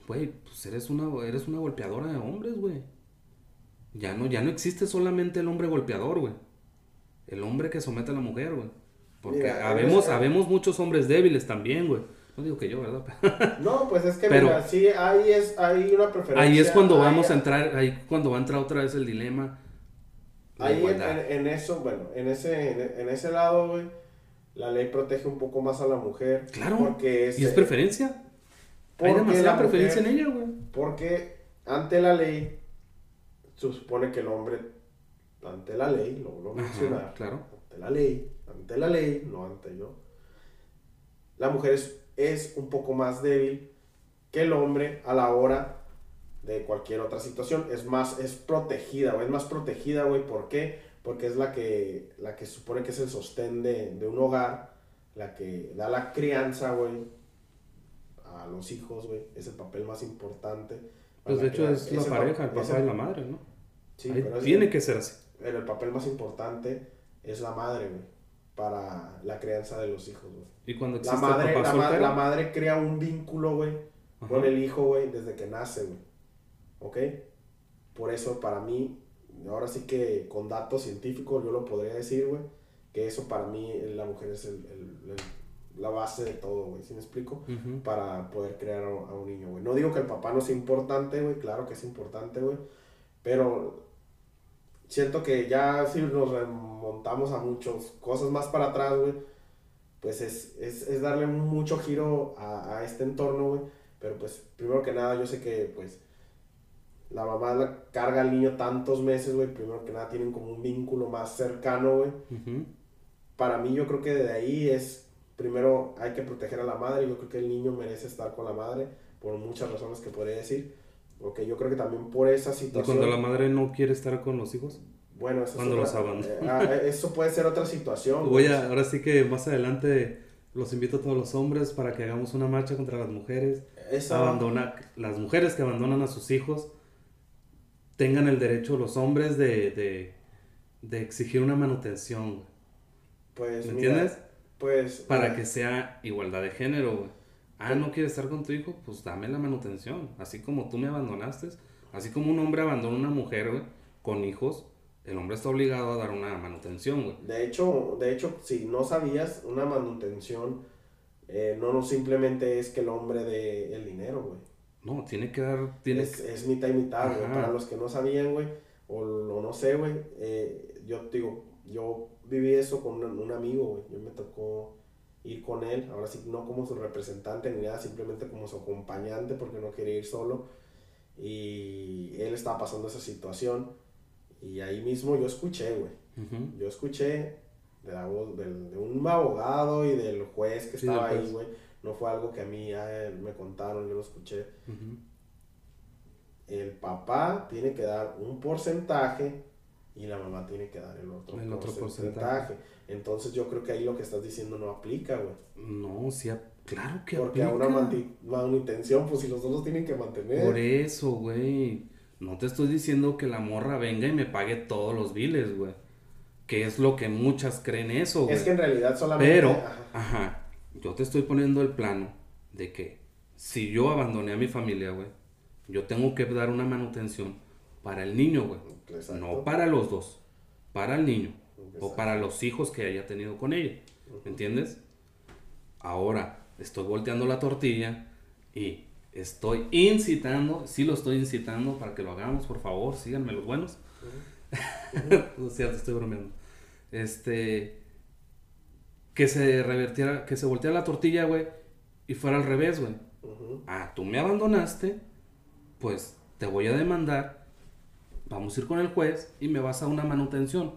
A: güey, pues eres una, eres una golpeadora de hombres, güey. Ya no, ya no existe solamente el hombre golpeador, güey. El hombre que somete a la mujer, güey. Porque
B: Mira,
A: habemos,
B: eres-
A: habemos muchos hombres débiles también, güey. No digo que yo, ¿verdad?
B: No, pues es que
A: Pero-
B: mira, sí, ahí es, hay una preferencia.
A: ahí es cuando
B: hay-
A: vamos a entrar, ahí cuando va a entrar otra vez el dilema.
B: Ahí en, eso, bueno, en ese, en, en ese lado, güey, la ley protege un poco más a la mujer.
A: Claro,
B: Porque
A: y es preferencia. Hay demasiada
B: la
A: preferencia
B: mujer-
A: en ella, güey.
B: Porque ante la ley, se supone que el hombre, ante la ley, lo vuelvo a mencionar,
A: claro.
B: ante la ley, ante la ley, no ante yo, la mujer es, es un poco más débil que el hombre a la hora de cualquier otra situación. Es más, es protegida, güey, es más protegida, güey, ¿por qué? Porque es la que, la que supone que es el sostén de, de un hogar, la que da la crianza, güey, a los hijos, güey, es el papel más importante.
A: Pues de hecho es la pareja, el papá y la madre, ¿no?
B: Sí,
A: Ahí
B: pero es
A: tiene que ser así.
B: pero el papel más importante es la madre, güey, para la crianza de los hijos, güey.
A: Y cuando
B: La
A: existe
B: madre,
A: el papá
B: la,
A: soltero,
B: la madre crea un vínculo, güey, con el hijo, güey, desde que nace, güey. ¿Ok? Por eso, para mí, ahora sí que con datos científicos yo lo podría decir, güey, que eso para mí, la mujer es el- el- el- la base de todo, güey, ¿sí me explico?
A: Ujú.
B: para poder crear a, a un niño, güey. No digo que el papá no sea importante, güey, claro que es importante, güey, pero siento que ya si nos remontamos a muchas cosas más para atrás, güey, pues es, es, es darle mucho giro a, a este entorno, güey, pero pues primero que nada yo sé que pues la mamá la carga al niño tantos meses, güey, primero que nada tienen como un vínculo más cercano, güey,
A: Ujú.
B: para mí yo creo que de ahí es, primero hay que proteger a la madre, yo creo que el niño merece estar con la madre, por muchas razones que podría decir, ok, yo creo que también por esa
A: Y
B: situación,
A: cuando la madre no quiere estar con los hijos.
B: bueno, eso, es
A: cuando
B: otra-
A: los abandona.
B: eh, ah, eso puede ser otra situación.
A: Voy a, ahora sí que más adelante los invito a todos los hombres para que hagamos una marcha contra las mujeres.
B: Eso-
A: Abandona, las mujeres que abandonan a sus hijos tengan el derecho los hombres de, de, de exigir una manutención,
B: pues,
A: ¿Me
B: mira,
A: entiendes?
B: Pues,
A: Para
B: mira,
A: que sea igualdad de género, güey. Ah, no quieres estar con tu hijo, pues dame la manutención. Así como tú me abandonaste, así como un hombre abandona a una mujer, güey, con hijos, el hombre está obligado a dar una manutención, güey.
B: De hecho, de hecho, si no sabías, una manutención eh, no, no simplemente es que el hombre dé el dinero, güey.
A: No, tiene que dar, tiene
B: es, es mitad y mitad, güey. Para los que no sabían, güey, o, lo no sé, güey, eh, yo digo, yo viví eso con un, un amigo, güey. Yo me tocó ir con él, ahora sí, no como su representante ni nada, simplemente como su acompañante porque no quería ir solo. Y él estaba pasando esa situación. Y ahí mismo yo escuché, güey.
A: Ujú.
B: Yo escuché de, la voz del- de un abogado y del juez que
A: Sí,
B: estaba ahí, güey. No fue algo que a mí ah, me contaron, yo lo escuché
A: Ujú.
B: el papá tiene que dar un porcentaje y la mamá tiene que dar el otro,
A: El otro
B: porcentaje. Entonces yo creo que ahí lo que estás diciendo no aplica, güey.
A: No, sí, claro que
B: Porque a una manutención, pues si los dos los tienen que mantener.
A: Por eso, güey. No te estoy diciendo que la morra venga y me pague todos los biles, güey. Que es lo que muchas creen eso, güey.
B: es que en realidad solamente...
A: Pero,
B: ajá,
A: ajá, yo te estoy poniendo el plano de que si yo abandoné a mi familia, güey, yo tengo que dar una manutención para el niño, güey.
B: exacto.
A: No para los dos, para el niño. O
B: Exacto.
A: para los hijos que haya tenido con ella. ¿Me entiendes? Ahora, estoy volteando la tortilla y estoy incitando, sí lo estoy incitando para que lo hagamos, por favor, síganme los buenos. no es cierto, estoy bromeando. Este, que se revertiera, que se volteara la tortilla, güey, y fuera al revés, güey.
B: Ujú.
A: Ah, tú me abandonaste, pues te voy a demandar, vamos a ir con el juez y me vas a una manutención,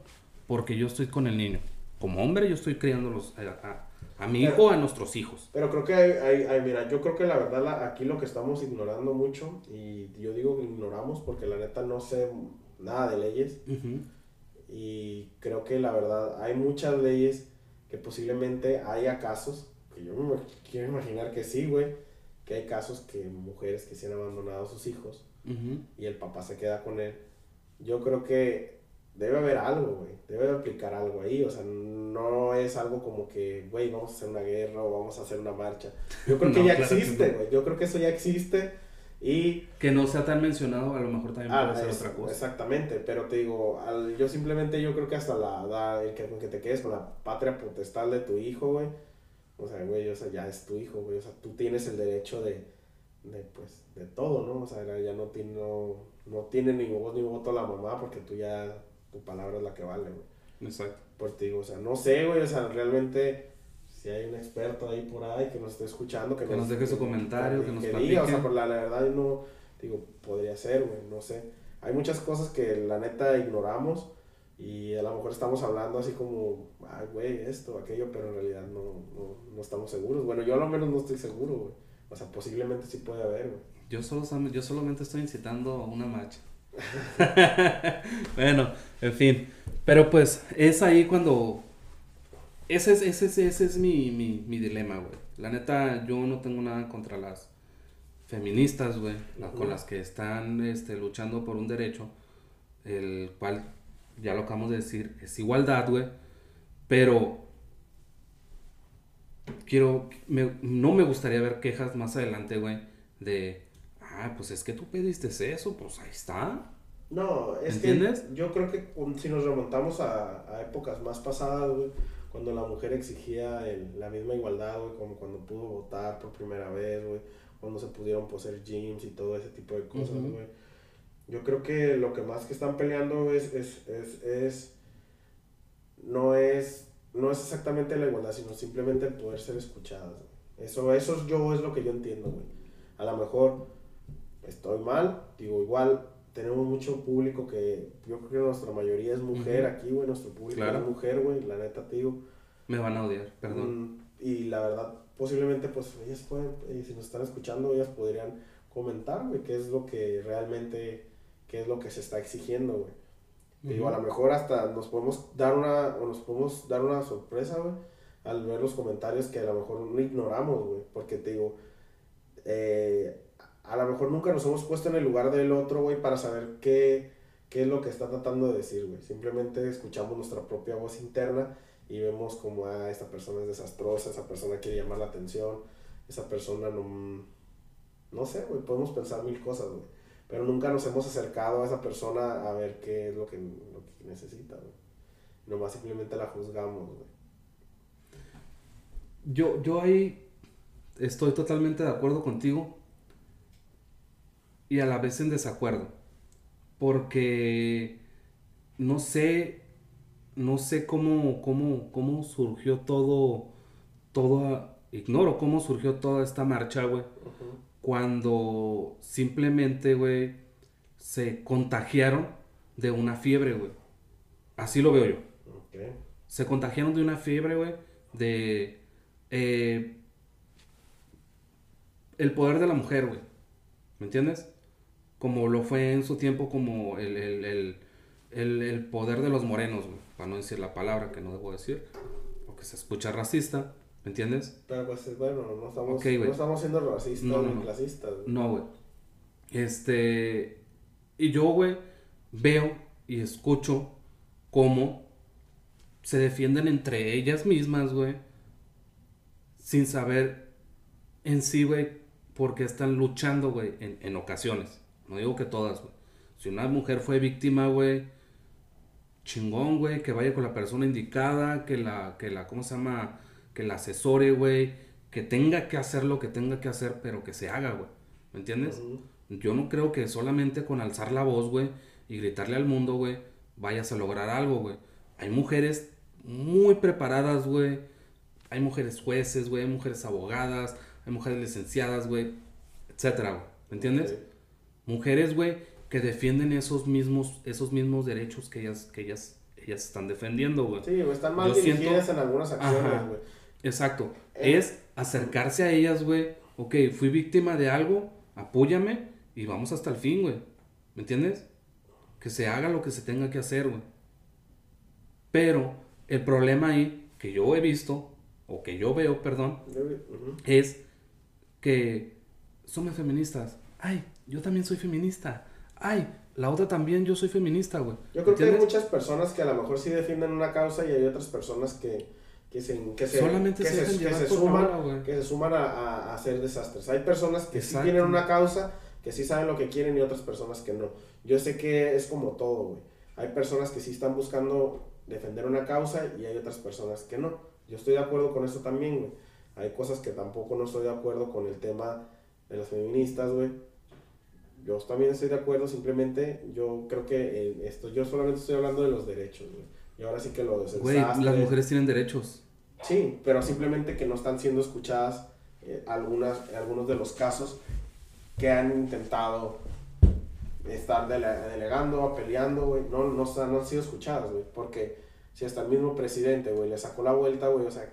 A: porque yo estoy con el niño. Como hombre, yo estoy criando los, a, a- a mi hijo, a nuestros hijos.
B: Pero creo que hay, hay- hay- mira, yo creo que la verdad la- aquí lo que estamos ignorando mucho, y yo digo que ignoramos porque la neta no sé nada de leyes. Y creo que la verdad hay muchas leyes que posiblemente haya casos, que yo me quiero imaginar que sí, güey, que hay casos que mujeres que se han abandonado a sus hijos y el papá se queda con él. Yo creo que debe haber algo, güey, debe de aplicar algo ahí, o sea, no es algo como que, güey, vamos a hacer una guerra o vamos a hacer una marcha. Yo creo que
A: No,
B: ya
A: claro que
B: existe,
A: no.
B: güey, yo creo que eso ya existe Y...
A: Que no sea tan mencionado, a lo mejor también
B: Ah,
A: puede ser
B: es-
A: otra cosa.
B: Exactamente, pero te digo, al- yo simplemente yo creo que hasta la, la- el que, que te quedes con la patria potestad de tu hijo, güey. O sea, güey, o sea, ya es tu hijo, güey. O sea, tú tienes el derecho de, de pues, de todo, ¿no? O sea, ya no tiene, no, no tiene ni voz ni voto la mamá porque tú ya, tu palabra es la que vale, güey.
A: Exacto.
B: Pues te digo, o sea, no sé, güey, o sea, realmente si hay un experto ahí por ahí que nos esté escuchando, que,
A: Que nos deje su comentario, que nos
B: diga, o sea,
A: platique.
B: por la, la verdad no, digo, podría ser, güey, no sé. Hay muchas cosas que la neta ignoramos y a lo mejor estamos hablando así como, ay, güey, esto, aquello, pero en realidad no, no, no estamos seguros. Bueno, yo a lo menos no estoy seguro, güey. O sea, posiblemente sí puede haber, güey.
A: Yo, solo, yo solamente estoy incitando a una marcha. bueno, en fin. Pero pues es ahí cuando... Ese es, ese es, ese es mi, mi, mi dilema, güey. La neta, yo no tengo nada contra las feministas, güey. la- Con las que están este, luchando por un derecho. El cual, ya lo acabamos de decir, es igualdad, güey. Pero... Quiero... me- no me gustaría ver quejas más adelante, güey. De... Ah, pues es que tú pediste eso, pues ahí está.
B: No, es
A: ¿Entiendes?
B: que yo creo que si nos remontamos a, a épocas más pasadas, güey, cuando la mujer exigía el- la misma igualdad, güey, como cuando pudo votar por primera vez, güey, cuando se pudieron poseer gyms y todo ese tipo de cosas, güey. Yo creo que lo que más que están peleando es, es, es, es- no es, no es exactamente la igualdad, sino simplemente el poder ser escuchadas. güey. Eso, eso es yo, es lo que yo entiendo, güey. A lo mejor estoy mal, digo, igual tenemos mucho público que yo creo que nuestra mayoría es mujer aquí, güey, nuestro público
A: Claro.
B: es mujer, güey, la neta, te digo.
A: Me van a odiar, perdón.
B: Mm, y la verdad, posiblemente, pues, ellas pueden, eh, si nos están escuchando, ellas podrían comentar, güey, qué es lo que realmente, qué es lo que se está exigiendo, güey. Digo, a lo mejor hasta nos podemos dar una, o nos podemos dar una sorpresa, güey, al ver los comentarios que a lo mejor no ignoramos, güey, porque te digo, eh, a lo mejor nunca nos hemos puesto en el lugar del otro, güey, para saber qué, qué es lo que está tratando de decir, güey. Simplemente escuchamos nuestra propia voz interna y vemos como, ah, esta persona es desastrosa, esa persona quiere llamar la atención, esa persona no... No sé, güey, podemos pensar mil cosas, güey. Pero nunca nos hemos acercado a esa persona a ver qué es lo que, lo que necesita, güey. Nomás simplemente la juzgamos, güey.
A: Yo, yo ahí estoy totalmente de acuerdo contigo y a la vez en desacuerdo. Porque no sé, no sé cómo, cómo, cómo surgió todo, todo, ignoro cómo surgió toda esta marcha, güey. Cuando simplemente, güey, se contagiaron de una fiebre, güey. Así lo veo yo. Se contagiaron de una fiebre, güey. De. eh, el poder de la mujer, güey. ¿Me entiendes? Como lo fue en su tiempo, como el, el, el, el- el poder de los morenos, güey. Para no decir la palabra que no debo decir. Porque se escucha racista. ¿Me entiendes?
B: Pero pues bueno, no estamos, no estamos siendo racistas
A: No, no,
B: ni clasistas.
A: No, güey. Este. Y yo, güey, veo y escucho cómo se defienden entre ellas mismas, güey. Sin saber en sí, güey, por qué están luchando, güey, en, en ocasiones. No digo que todas, güey. Si una mujer fue víctima, güey, chingón, güey, que vaya con la persona indicada, que la, que la, ¿cómo se llama? Que la asesore, güey, que tenga que hacer lo que tenga que hacer, pero que se haga, güey. ¿Me entiendes? Yo no creo que solamente con alzar la voz, güey, y gritarle al mundo, güey, vayas a lograr algo, güey. Hay mujeres muy preparadas, güey. Hay mujeres jueces, güey. Hay mujeres abogadas. Hay mujeres licenciadas, güey. Etcétera, güey. ¿Me entiendes? Mujeres, güey, que defienden esos mismos, esos mismos derechos que ellas, que ellas, ellas están defendiendo, güey.
B: Sí, güey, están mal
A: Yo
B: dirigidas
A: siento-
B: en algunas acciones, güey.
A: Exacto.
B: Eh.
A: Es acercarse a ellas, güey. Ok, fui víctima de algo, apóyame y vamos hasta el fin, güey. ¿Me entiendes? Que se haga lo que se tenga que hacer, güey. Pero el problema ahí que yo he visto, o que yo veo, perdón, es que somos feministas. Ay, yo también soy feminista. Ay, la otra también, yo soy feminista, güey.
B: Yo creo que hay muchas personas que a lo mejor sí defienden una causa y hay otras personas que, que se, que se,
A: Solamente
B: que
A: se
B: que se suman, que se suman a, a- hacer desastres. Hay personas que
A: Exacto.
B: sí tienen una causa, que sí saben lo que quieren y otras personas que no. Yo sé que es como todo, güey. Hay personas que sí están buscando defender una causa y hay otras personas que no. Yo estoy de acuerdo con eso también, güey. Hay cosas que tampoco no estoy de acuerdo con el tema de las feministas, güey. Yo también estoy de acuerdo, simplemente yo creo que eh, esto, yo solamente estoy hablando de los derechos, güey. Y ahora sí que lo
A: Güey, las mujeres tienen derechos.
B: Sí, pero simplemente que no están siendo escuchadas eh, algunas, algunos de los casos que han intentado estar delegando, peleando, güey, no, no, no, han sido escuchadas, güey, porque si hasta el mismo presidente, güey, le sacó la vuelta, güey, o sea...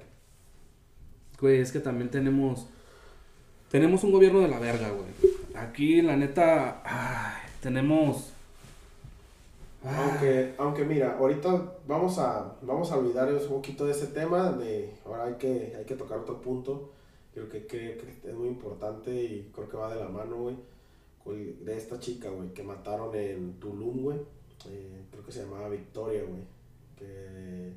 A: Güey, es que también tenemos, tenemos un gobierno de la verga, güey. Aquí, la neta, tenemos...
B: Aunque, aunque mira, ahorita vamos a, vamos a olvidar un poquito de ese tema, de ahora hay que, hay que tocar otro punto, creo que, que, que es muy importante y creo que va de la mano, güey de esta chica, güey, que mataron en Tulum, güey. Eh, creo que se llamaba Victoria, güey. Que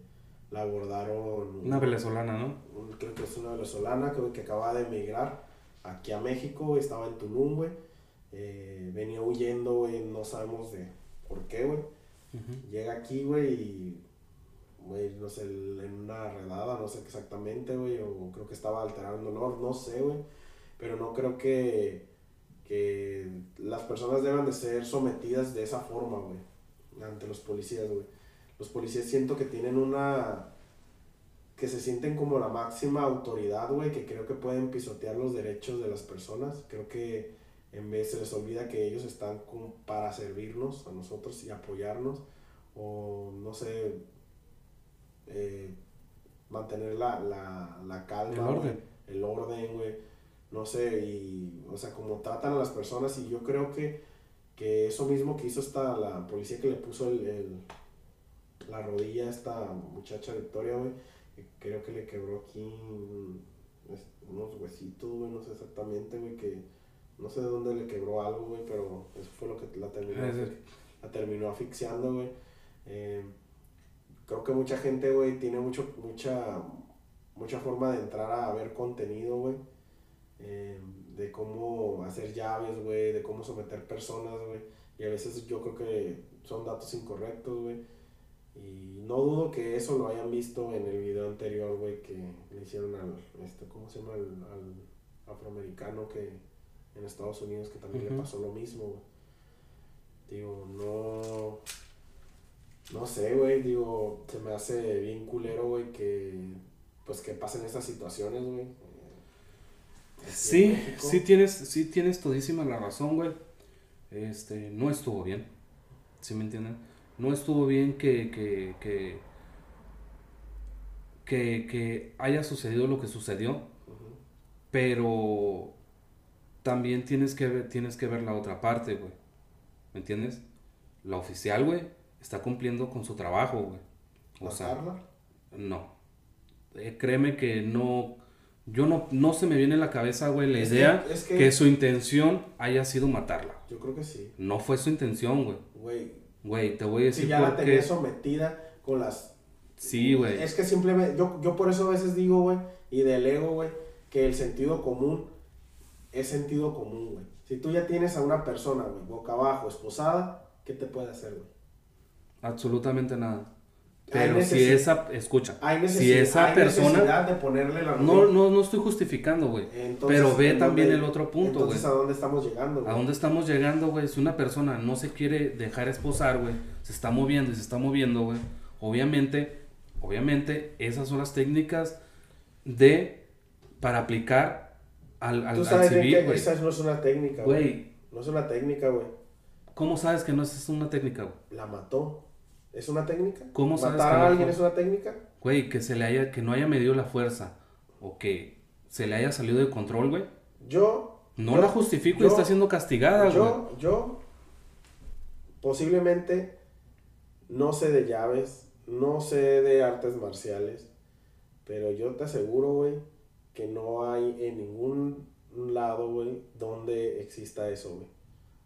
B: la abordaron.
A: Una venezolana, ¿no?
B: creo que es una venezolana que, que acaba de emigrar aquí a México, Estaba en Tulum, güey. Eh, venía huyendo, güey, no sabemos de por qué, güey. Llega aquí, güey, y, güey, no sé, en una redada, no sé exactamente, güey, o creo que estaba alterando olor, no sé, güey. Pero no creo que que las personas deben de ser sometidas de esa forma, güey, ante los policías, güey. Los policías siento que tienen una... que se sienten como la máxima autoridad, güey, que creo que pueden pisotear los derechos de las personas. Creo que en vez se les olvida que ellos están como para servirnos a nosotros y apoyarnos, o no sé, eh, mantener la, la, la calma, el orden, el orden, güey no sé, y, o sea, como tratan a las personas y yo creo que, que eso mismo que hizo esta, la policía que le puso el, la rodilla a esta muchacha Victoria, güey, creo que le quebró aquí unos huesitos, güey, no sé exactamente, güey, que no sé de dónde le quebró algo, güey, pero eso fue lo que la terminó, la terminó asfixiando, güey. Eh, creo que mucha gente, güey, tiene mucho, mucha, mucha forma de entrar a ver contenido, güey eh, de cómo hacer llaves, güey, de cómo someter personas, güey. Y a veces yo creo que son datos incorrectos, güey. Y no dudo que eso lo hayan visto en el video anterior, güey, que le hicieron al, este, ¿cómo se llama? Al, afroamericano que en Estados Unidos que también le pasó lo mismo, güey. Digo, no... No sé, güey, digo, se me hace bien culero, güey, que pues que pasen estas situaciones, güey.
A: Sí, sí tienes, sí tienes todísima la razón, güey. Este, no estuvo bien. ¿Sí me entienden? No estuvo bien que, que, que, que, haya sucedido lo que sucedió. Pero también tienes que, ver, tienes que ver la otra parte, güey. ¿Me entiendes? La oficial, güey, está cumpliendo con su trabajo, güey. O sea, no. Eh, créeme que no yo no, no se me viene a la cabeza, güey, la idea que, su intención haya sido matarla.
B: Yo creo que sí.
A: No fue su intención, güey. Güey. Güey, te voy a decir.
B: Si ya la tenía sometida con las.
A: Sí, güey.
B: Es que simplemente. Yo, yo por eso a veces digo, güey, y delego, güey, que el sentido común es sentido común, güey. Si tú ya tienes a una persona, güey, boca abajo, esposada, ¿qué te puede hacer, güey?
A: Absolutamente nada. Pero si esa, escucha, si esa persona...
B: de ponerle la
A: no, no, no estoy justificando, güey. Pero ve también el otro punto, güey.
B: Entonces, ¿a dónde estamos llegando,
A: güey? ¿A dónde estamos llegando, güey? Si una persona no se quiere dejar esposar, güey, se está moviendo y se está moviendo, güey. Obviamente, obviamente, esas son las técnicas de, para aplicar al, al,
B: ¿Tú sabes civil, que esa no es una técnica, güey. No es una técnica, güey.
A: ¿Cómo sabes que no es una técnica, güey?
B: La mató. ¿Es una técnica?
A: ¿Cómo
B: sabes ¿Matar a alguien es una técnica?
A: Güey, que se le haya, que no haya medido la fuerza o que se le haya salido de control, güey.
B: Yo.
A: No la justifico y está siendo castigada, güey.
B: Yo, yo, posiblemente no sé de llaves, no sé de artes marciales, pero yo te aseguro, güey, que no hay en ningún lado, güey, donde exista eso, güey.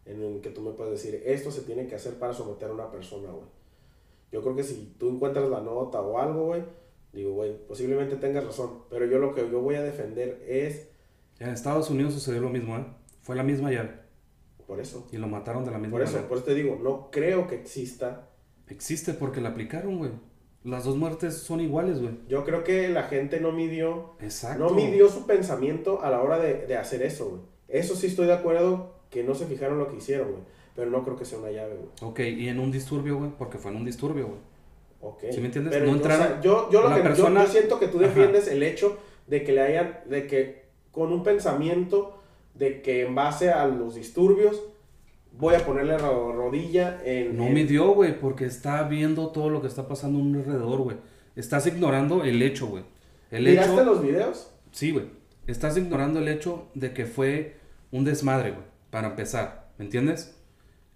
B: En el que tú me puedes decir, esto se tiene que hacer para someter a una persona, güey. Yo creo que si tú encuentras la nota o algo, güey, digo, güey, posiblemente tengas razón. Pero yo lo que yo voy a defender es...
A: En Estados Unidos sucedió lo mismo, ¿eh? Fue la misma llave.
B: por eso.
A: Y lo mataron de la misma
B: Por eso,
A: manera.
B: por eso te digo, no creo que exista.
A: Existe porque la aplicaron, güey. Las dos muertes son iguales, güey.
B: Yo creo que la gente no midió,
A: Exacto.
B: no midió su pensamiento a la hora de, de hacer eso, güey. Eso sí estoy de acuerdo que no se fijaron lo que hicieron, güey. Pero no creo que sea una llave, güey.
A: Ok, y en un disturbio, güey, porque fue en un disturbio, güey.
B: Ok.
A: ¿Sí me entiendes?
B: Pero
A: No
B: yo,
A: entraron-
B: yo, yo lo que- yo-
A: persona-
B: yo siento que tú
A: Ajá.
B: defiendes el hecho de que le hayan, de que con un pensamiento de que en base a los disturbios voy a ponerle ro- rodilla en...
A: No
B: en-
A: midió, güey, porque está viendo todo lo que está pasando a un alrededor, güey. Estás ignorando el hecho, güey. El
B: ¿Miraste
A: hecho.
B: los videos?
A: Sí, güey. Estás ignorando el hecho de que fue un desmadre, güey. Para empezar, ¿me entiendes?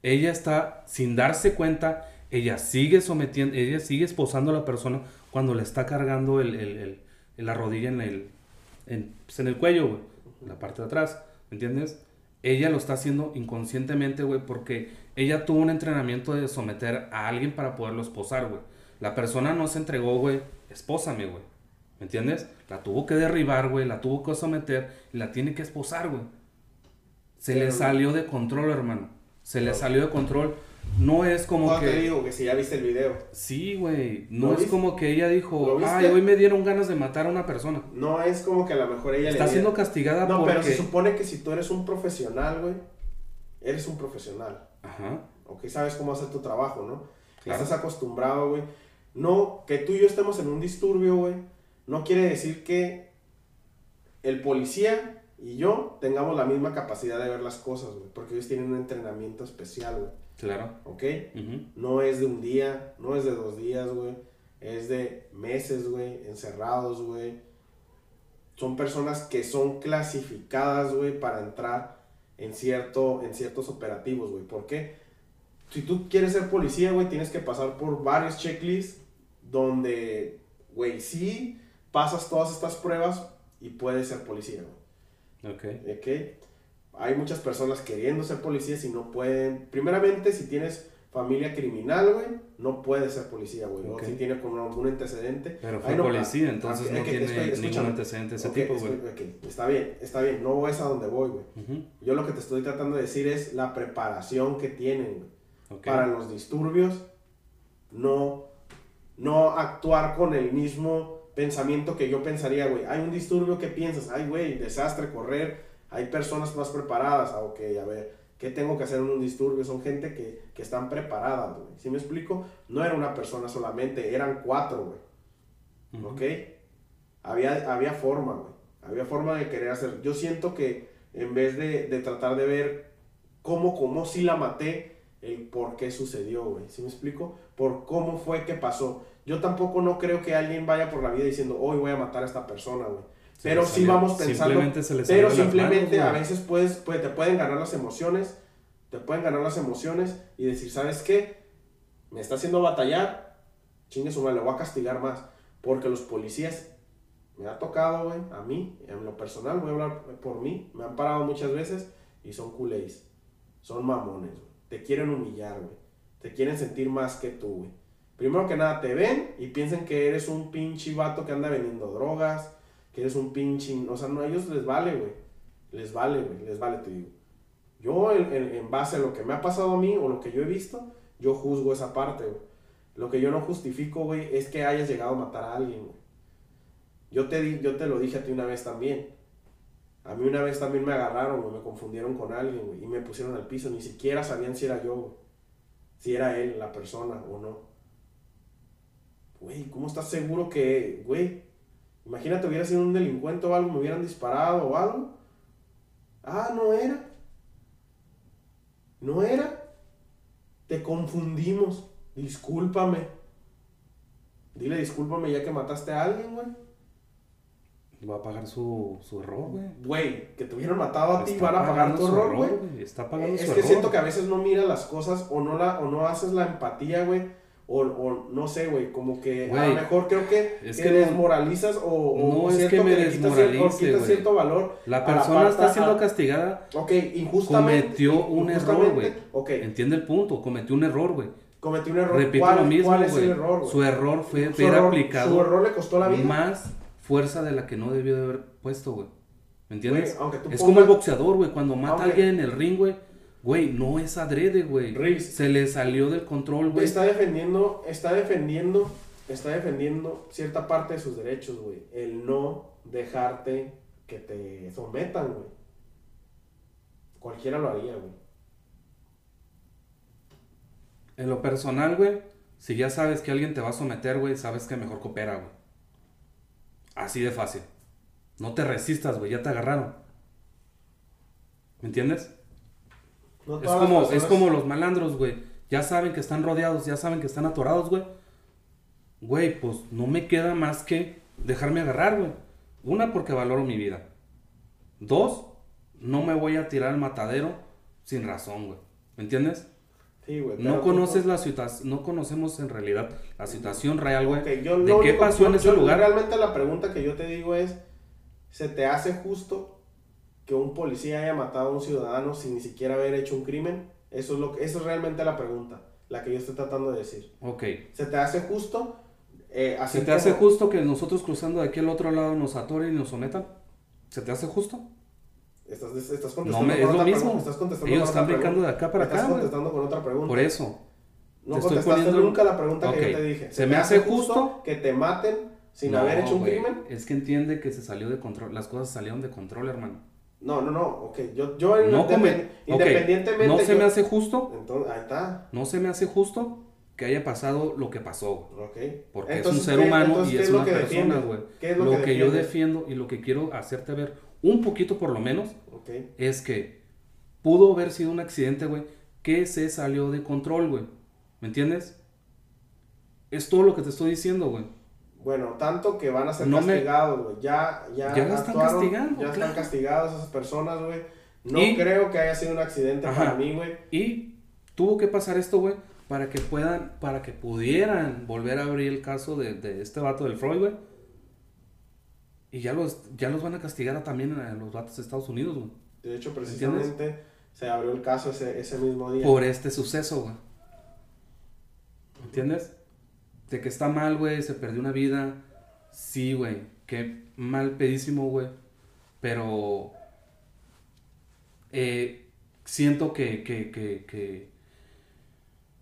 A: Ella está, sin darse cuenta, ella sigue sometiendo, ella sigue esposando a la persona cuando le está cargando el- la rodilla en el, en, pues, en el cuello, güey. En la parte de atrás, ¿me entiendes? Ella lo está haciendo inconscientemente, güey, porque ella tuvo un entrenamiento de someter a alguien para poderlo esposar, güey. La persona no se entregó, güey, espósame, güey. ¿Me entiendes? La tuvo que derribar, güey, la tuvo que someter y la tiene que esposar, güey. Se le salió de control, hermano. Se le salió de control. No es como que...
B: te digo que si ya viste el video.
A: Sí, güey. No
B: ¿Lo
A: es
B: viste?
A: como que ella
B: ¿Lo
A: dijo,
B: viste?
A: ay, hoy me dieron ganas de matar a una persona.
B: No es como que a lo mejor ella
A: Está
B: le...
A: siendo castigada
B: No,
A: porque...
B: pero se supone que si tú eres un profesional, güey, eres un profesional.
A: Ajá.
B: Ok, sabes cómo hacer tu trabajo, ¿no?
A: Claro.
B: Estás acostumbrado, güey. No, que tú y yo estemos en un disturbio, güey, no quiere decir que el policía y yo tengamos la misma capacidad de ver las cosas, güey, porque ellos tienen un entrenamiento especial, güey,
A: Claro.
B: ¿ok? No es de un día, no es de dos días, güey, es de meses, güey, encerrados, güey. Son personas que son clasificadas, güey, para entrar en, cierto, en ciertos operativos, güey. ¿Por qué? Si tú quieres ser policía, güey, tienes que pasar por varios checklists donde, güey, sí pasas todas estas pruebas y puedes ser policía, güey.
A: Ok.
B: ¿ok? Hay muchas personas queriendo ser policías y no pueden. Primeramente, si tienes familia criminal, güey, no puedes ser policía, güey.
A: Ok.
B: O si tienes como algún antecedente.
A: Pero fue
B: no-
A: policía,
B: ah,
A: entonces
B: ok,
A: no
B: ok,
A: tiene
B: estoy-
A: ningún antecedente de ese tipo, güey.
B: está bien, está bien. No es a donde voy, güey.
A: Ujú.
B: Yo lo que te estoy tratando de decir es la preparación que tienen, para los disturbios, no, no actuar con el mismo pensamiento que yo pensaría, güey. Hay un disturbio, ¿qué piensas? Ay, güey, desastre, correr. Hay personas más preparadas. Ah, ok, a ver, ¿qué tengo que hacer en un disturbio? Son gente que, que están preparadas, güey. ¿Sí me explico? No era una persona solamente, eran cuatro, güey.
A: Ujú.
B: ¿Ok? Había, había forma, güey. Había forma de querer hacer. Yo siento que en vez de, de tratar de ver cómo, cómo sí la maté, el por qué sucedió, güey. ¿Sí me explico? Por cómo fue que pasó. Yo tampoco no creo que alguien vaya por la vida diciendo, hoy voy a matar a esta persona, güey. Pero sí vamos pensando.
A: Simplemente se le salió
B: Pero simplemente
A: manos,
B: a veces puedes, puede- te pueden ganar las emociones. Te pueden ganar las emociones y decir, ¿sabes qué? Me está haciendo batallar. Chingue su madre, le voy a castigar más. Porque los policías me ha tocado, güey, a mí, en lo personal, voy a hablar por mí, me han parado muchas veces y son culés. Son mamones, güey. Te quieren humillar, güey. Te quieren sentir más que tú, güey. Primero que nada, te ven y piensan que eres un pinche vato que anda vendiendo drogas, que eres un pinche... O sea, no, a ellos les vale, güey. Les vale, güey. Les vale, te digo. Yo, en, en- base a lo que me ha pasado a mí o lo que yo he visto, yo juzgo esa parte, güey. Lo que yo no justifico, güey, es que hayas llegado a matar a alguien, güey. Yo te, di- yo te lo dije a ti una vez también. A mí una vez también me agarraron, güey, me confundieron con alguien, güey, y me pusieron al piso. Ni siquiera sabían si era yo, güey. Si era él, la persona o no. Güey, ¿cómo estás seguro que, güey? Imagínate hubiera sido un delincuente o algo, me hubieran disparado o algo. Ah, no era. No era. Te confundimos. Discúlpame. Dile discúlpame ya que mataste a alguien, güey.
A: Va a pagar su, su error, güey.
B: Güey, que te hubieran matado a ti, van a pagar tu error, güey.
A: Está pagando
B: Es
A: su
B: que
A: error.
B: siento que a veces no miras las cosas o no, la, o no haces la empatía, güey. O, o no sé, güey, como que a lo mejor creo que,
A: es
B: que
A: que
B: desmoralizas o, o
A: no es que me desmoralice, güey.
B: cierto valor.
A: La persona está siendo
B: a-
A: castigada.
B: Ok, injustamente.
A: Cometió un error, güey.
B: Ok,
A: Entiende el punto. Cometió un error, güey.
B: cometió un error.
A: Repito
B: ¿Cuál,
A: lo mismo,
B: ¿Cuál es
A: güey.
B: el error, güey?
A: Su error fue
B: Su error-
A: aplicado
B: Su error le costó la vida.
A: más fuerza de la que no debió de haber puesto, güey. ¿Me entiendes?
B: Güey, aunque tú
A: es
B: pongas-
A: como el boxeador, güey. Cuando mata a alguien en el ring, güey. Güey, no es adrede, güey.
B: Riz.
A: Se le salió del control, güey.
B: Está defendiendo, está defendiendo, está defendiendo cierta parte de sus derechos, güey. El no dejarte que te sometan, güey. Cualquiera lo haría, güey.
A: En lo personal, güey, si ya sabes que alguien te va a someter, güey, sabes que mejor coopera, güey. Así de fácil. No te resistas, güey, ya te agarraron. ¿Me entiendes?
B: No
A: Es como, es como los malandros, güey. Ya saben que están rodeados, ya saben que están atorados, güey. Güey, pues no me queda más que dejarme agarrar, güey. Una, porque valoro mi vida. Dos, no me voy a tirar al matadero sin razón, güey. ¿Me entiendes?
B: Sí, güey.
A: No conoces la situación, no conocemos en realidad la situación real, güey.
B: Ok, yo
A: ¿De qué pasó en
B: yo-
A: ese
B: yo
A: lugar?
B: Realmente la pregunta que yo te digo es, ¿se te hace justo que un policía haya matado a un ciudadano sin ni siquiera haber hecho un crimen? Eso es, lo que, eso es realmente la pregunta, la que yo estoy tratando de decir.
A: Ok.
B: ¿Se te hace justo? Eh, así
A: ¿Se te hace justo que nosotros cruzando de aquí al otro lado nos atoren y nos sometan? ¿Se te hace justo?
B: Estás, estás contestando
A: No, me-
B: con
A: es lo
B: otra
A: mismo.
B: pregunta, estás contestando
A: Ellos están brincando de acá para
B: Estás
A: acá, güey.
B: contestando con otra pregunta.
A: Por eso.
B: No
A: te estoy
B: contestaste
A: poniendo-
B: nunca la pregunta que yo te dije.
A: ¿se me hace justo?
B: que te maten sin
A: No,
B: haber hecho un crimen?
A: Es que entiende que se salió de control. Las cosas salieron de control, hermano.
B: No, no, no. Ok, yo, yo
A: No
B: independ- independientemente.
A: No se
B: yo-
A: me hace justo.
B: Entonces, ahí está.
A: No se me hace justo que haya pasado lo que pasó.
B: Ok.
A: Porque
B: Entonces,
A: es un ser
B: ¿qué-
A: humano y es una persona, güey.
B: ¿Qué es lo,
A: Lo
B: que,
A: que yo defiendo y lo que quiero hacerte ver, un poquito por lo menos,
B: Ok.
A: es que pudo haber sido un accidente, güey, que se salió de control, güey. ¿Me entiendes? Es todo lo que te estoy diciendo, güey.
B: Bueno, tanto que van a ser
A: No me-
B: castigados, güey. Ya, ya,
A: Ya están
B: actuaron,
A: castigando,
B: Ya
A: claro.
B: están castigadas esas personas, güey. No
A: Y-
B: creo que haya sido un accidente
A: Ajá.
B: para mí, güey.
A: Y tuvo que pasar esto, güey, para que puedan, para que pudieran volver a abrir el caso de, de este vato del Freud, güey. Y ya los, ya los van a castigar a también a los vatos de Estados Unidos, güey.
B: De hecho,
A: ¿Entiendes?
B: precisamente se abrió el caso ese, ese mismo día.
A: Por este suceso, güey. ¿Entiendes? De que está mal, güey, se perdió una vida. Sí, güey. Qué mal pedísimo, güey. Pero eh, siento que, que, que, que...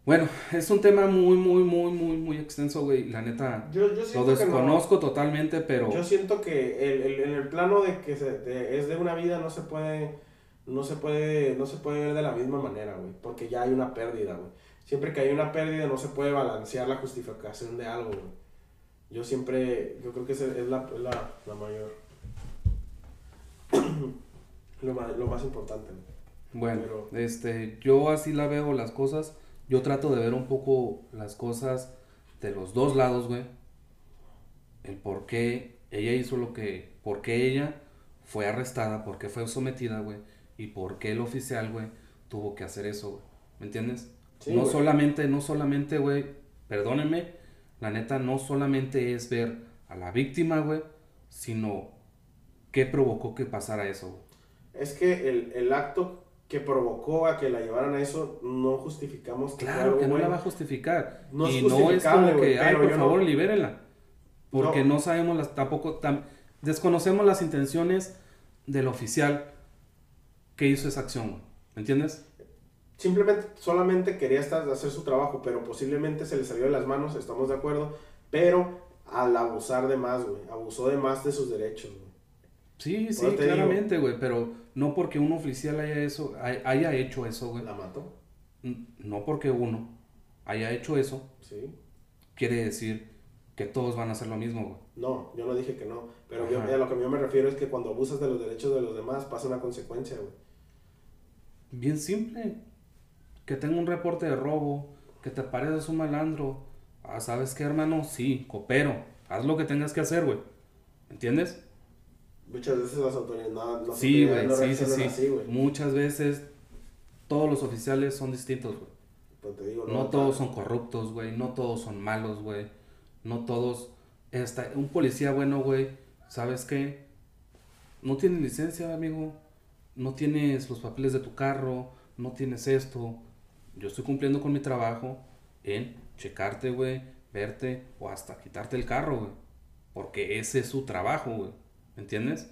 A: Bueno, es un tema muy, muy, muy, muy, muy extenso, güey. La neta,
B: Yo, yo
A: lo
B: no.
A: desconozco totalmente, pero...
B: Yo siento que el, el- en el plano de que se- de- es de una vida no se puede no se puede no se puede ver de la misma manera, güey, porque ya hay una pérdida, güey. Siempre que hay una pérdida no se puede balancear la justificación de algo, güey. Yo siempre yo creo que esa es la, es la, la mayor lo, ma- lo más importante. güey.
A: Bueno,
B: Pero-
A: este, yo así la veo las cosas. Yo trato de ver un poco las cosas de los dos lados, güey. El por qué ella hizo lo que, por qué ella fue arrestada, por qué fue sometida, güey. Y por qué el oficial, güey, tuvo que hacer eso, güey. ¿Me entiendes?
B: Sí,
A: no solamente, no solamente, güey, perdónenme, la neta no solamente es ver a la víctima, güey, sino qué provocó que pasara eso.
B: Es que el, el acto que provocó a que la llevaran a eso no justificamos que
A: Claro
B: algo
A: que no la va a justificar.
B: No es
A: y no es como que, ay, por
B: yo no-
A: favor, libérenla. Porque
B: No.
A: no, sabemos las, tampoco, tam- desconocemos las intenciones del oficial que hizo esa acción, güey. ¿me entiendes?
B: Simplemente, solamente quería estar, hacer su trabajo, pero posiblemente se le salió de las manos, estamos de acuerdo, pero al abusar de más, güey, abusó de más de sus derechos, güey.
A: Sí, sí, claramente, güey, pero no porque un oficial haya, eso, hay- haya hecho eso, güey.
B: La mató,
A: No porque uno haya hecho eso,
B: sí.
A: quiere decir que todos van a hacer lo mismo, güey.
B: No, yo no dije que no, pero yo, a lo que yo me refiero es que cuando abusas de los derechos de los demás pasa una consecuencia, güey.
A: Bien simple. Que tenga un reporte de robo, que te pareces un malandro. Ah, ¿sabes qué, hermano? Sí, coopero. Haz lo que tengas que hacer, güey. ¿Entiendes?
B: Muchas veces las autoridades no,
A: Sí, güey, sí, sí, sí.
B: así.
A: Muchas veces todos los oficiales son distintos, güey.
B: Pues te digo,
A: No todos son corruptos, güey. No todos son malos, güey. No todos... Está... Un policía bueno, güey. ¿Sabes qué? No tienes licencia, amigo. No tienes los papeles de tu carro. No tienes esto. Yo estoy cumpliendo con mi trabajo en checarte, güey. Verte o hasta quitarte el carro, güey. Porque ese es su trabajo, güey. ¿Me entiendes?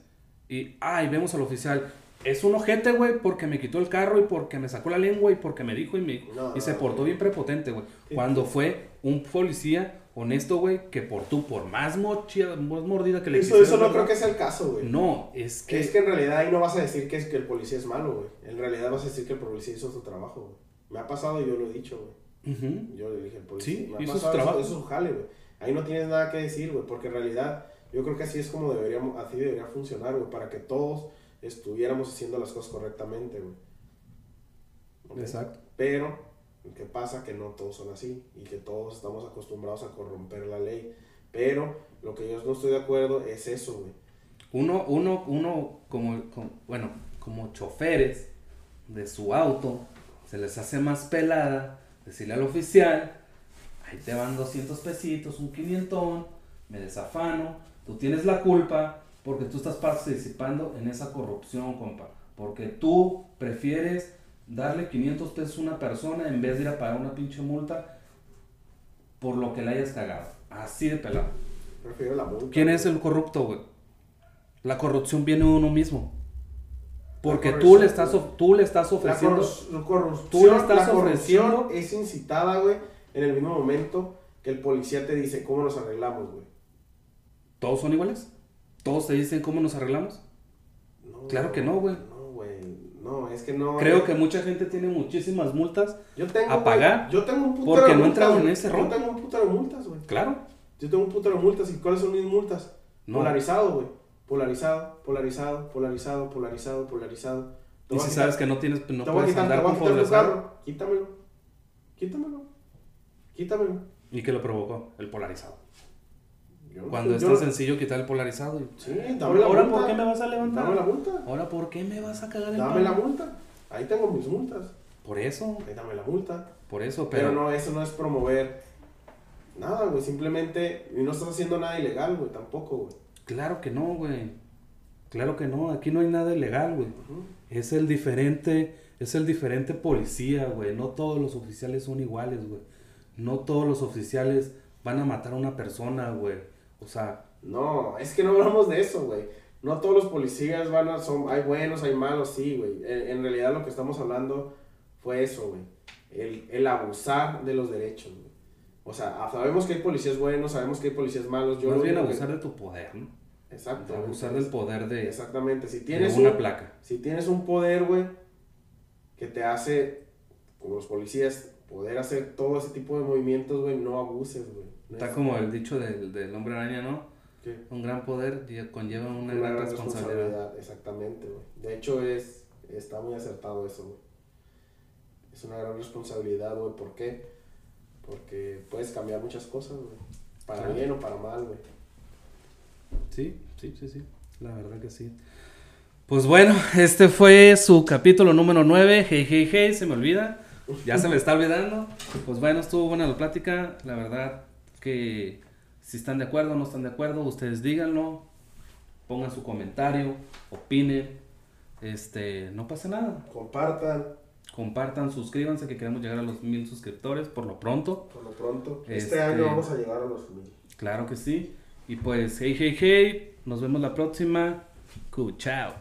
A: Y, ay, vemos al oficial. es un ojete, güey, porque me quitó el carro y porque me sacó la lengua y porque me dijo y me
B: No,
A: y se
B: no,
A: portó bien prepotente, güey. Cuando fue un policía honesto, güey, que por tú, por más mochida, más mordida que le
B: Eso, eso no creo que sea el caso, güey.
A: No, es que,
B: Es que en realidad ahí no vas a decir que, es que el policía es malo, güey. En realidad vas a decir que el policía hizo su trabajo, güey. Me ha pasado y yo lo he dicho, güey. Yo le dije, policía.
A: Sí,
B: me ha pasado,
A: trabajo.
B: Eso, eso es su jale, güey. Ahí no tienes nada que decir, güey. Porque en realidad yo creo que así es como deberíamos, así debería funcionar, güey. Para que todos estuviéramos haciendo las cosas correctamente, güey. ¿Ok?
A: Exacto.
B: Pero, ¿qué pasa? Que no todos son así y que todos estamos acostumbrados a corromper la ley. Pero lo que yo no estoy de acuerdo es eso, güey.
A: Uno, uno, uno como, como- bueno, como choferes de su auto, se les hace más pelada decirle al oficial, ahí te van 200 pesitos, un quinientón, me desafano, tú tienes la culpa porque tú estás participando en esa corrupción, compa. Porque tú prefieres darle 500 pesos a una persona en vez de ir a pagar una pinche multa por lo que le hayas cagado. Así de pelado.
B: Prefiero la multa.
A: ¿Quién es el corrupto, güey? La corrupción viene de uno mismo. Porque
B: La
A: tú le, estás, tú le estás
B: La
A: ofreciendo.
B: corru- corrupción,
A: tú le estás
B: la corrupción
A: ofreciendo-
B: es incitada, güey, en el mismo momento que el policía te dice cómo nos arreglamos, güey.
A: ¿Todos son iguales? ¿Todos te dicen cómo nos arreglamos?
B: No,
A: Claro que no, güey.
B: No, güey. No, es que no.
A: Creo
B: eh,
A: que mucha gente tiene muchísimas multas.
B: yo tengo,
A: a
B: güey,
A: pagar
B: Yo tengo un putero
A: porque
B: de
A: no
B: multas,
A: entraron en ese
B: Yo
A: rol.
B: tengo un putero de multas, güey.
A: Claro.
B: Yo tengo un putero de multas. ¿Y cuáles son mis multas?
A: No.
B: Polarizado, güey. Polarizado, polarizado, polarizado, polarizado, polarizado. Te
A: Y si
B: quitar-
A: sabes que no tienes, no
B: te
A: puedes
B: quitar,
A: andar con
B: quitar tu
A: polarizado.
B: carro. Quítamelo. Quítamelo. Quítamelo.
A: ¿Y qué lo provocó? El polarizado.
B: Yo
A: Cuando es tan sencillo quitar el polarizado. y-
B: Sí, dame la
A: Ahora,
B: multa.
A: ¿por qué me vas a levantar?
B: Dame la multa.
A: Ahora, ¿por qué me vas a cagar el
B: Dame la multa. Ahí tengo mis multas.
A: Por eso,
B: Ahí dame la multa.
A: por eso,
B: Pero,
A: pero,
B: no, eso no es promover nada, güey. Simplemente, y no estás haciendo nada ilegal, güey, tampoco, güey.
A: Claro que no, güey. Claro que no, aquí no hay nada ilegal, güey. Es el diferente, es el diferente policía, güey. No todos los oficiales son iguales, güey. No todos los oficiales van a matar a una persona, güey. O sea,
B: No, es que no hablamos de eso, güey. No todos los policías van a, son, hay buenos, hay malos, sí, güey. En, en realidad lo que estamos hablando fue eso, güey. El, el abusar de los derechos, güey. O sea, sabemos que hay policías buenos, sabemos que hay policías malos. Yo
A: más bien
B: único que-
A: abusar de tu poder, ¿no?
B: Exacto.
A: Abusar del poder de,
B: Exactamente. Si tienes
A: una
B: un,
A: placa.
B: Si tienes un poder, güey, que te hace, como los policías, poder hacer todo ese tipo de movimientos, güey, no abuses, güey. No
A: Está
B: es-
A: como el dicho del, del hombre araña, ¿no?
B: ¿Qué?
A: Un gran poder lle- conlleva una,
B: Una
A: gran,
B: gran
A: responsabilidad.
B: responsabilidad. Exactamente, güey. De hecho, es, está muy acertado eso, güey. Es una gran responsabilidad, güey. ¿Por qué? Porque puedes cambiar muchas cosas, güey. Para
A: Claro.
B: bien o para mal, güey.
A: Sí, sí, sí, sí. La verdad que sí. Pues bueno, este fue su capítulo número 9. Hey, hey, hey, se me olvida. Ya se me está olvidando. Pues bueno, estuvo buena la plática. La verdad que si están de acuerdo o no están de acuerdo, ustedes díganlo. Pongan su comentario, opinen. Este, no pasa nada.
B: Compartan,
A: Compartan, suscríbanse, que queremos llegar a los mil suscriptores por lo pronto.
B: por lo pronto. Este,
A: Este-
B: año vamos a llegar a los mil.
A: Claro que sí. Y pues, hey, hey, hey. Nos vemos la próxima. Cu, chao.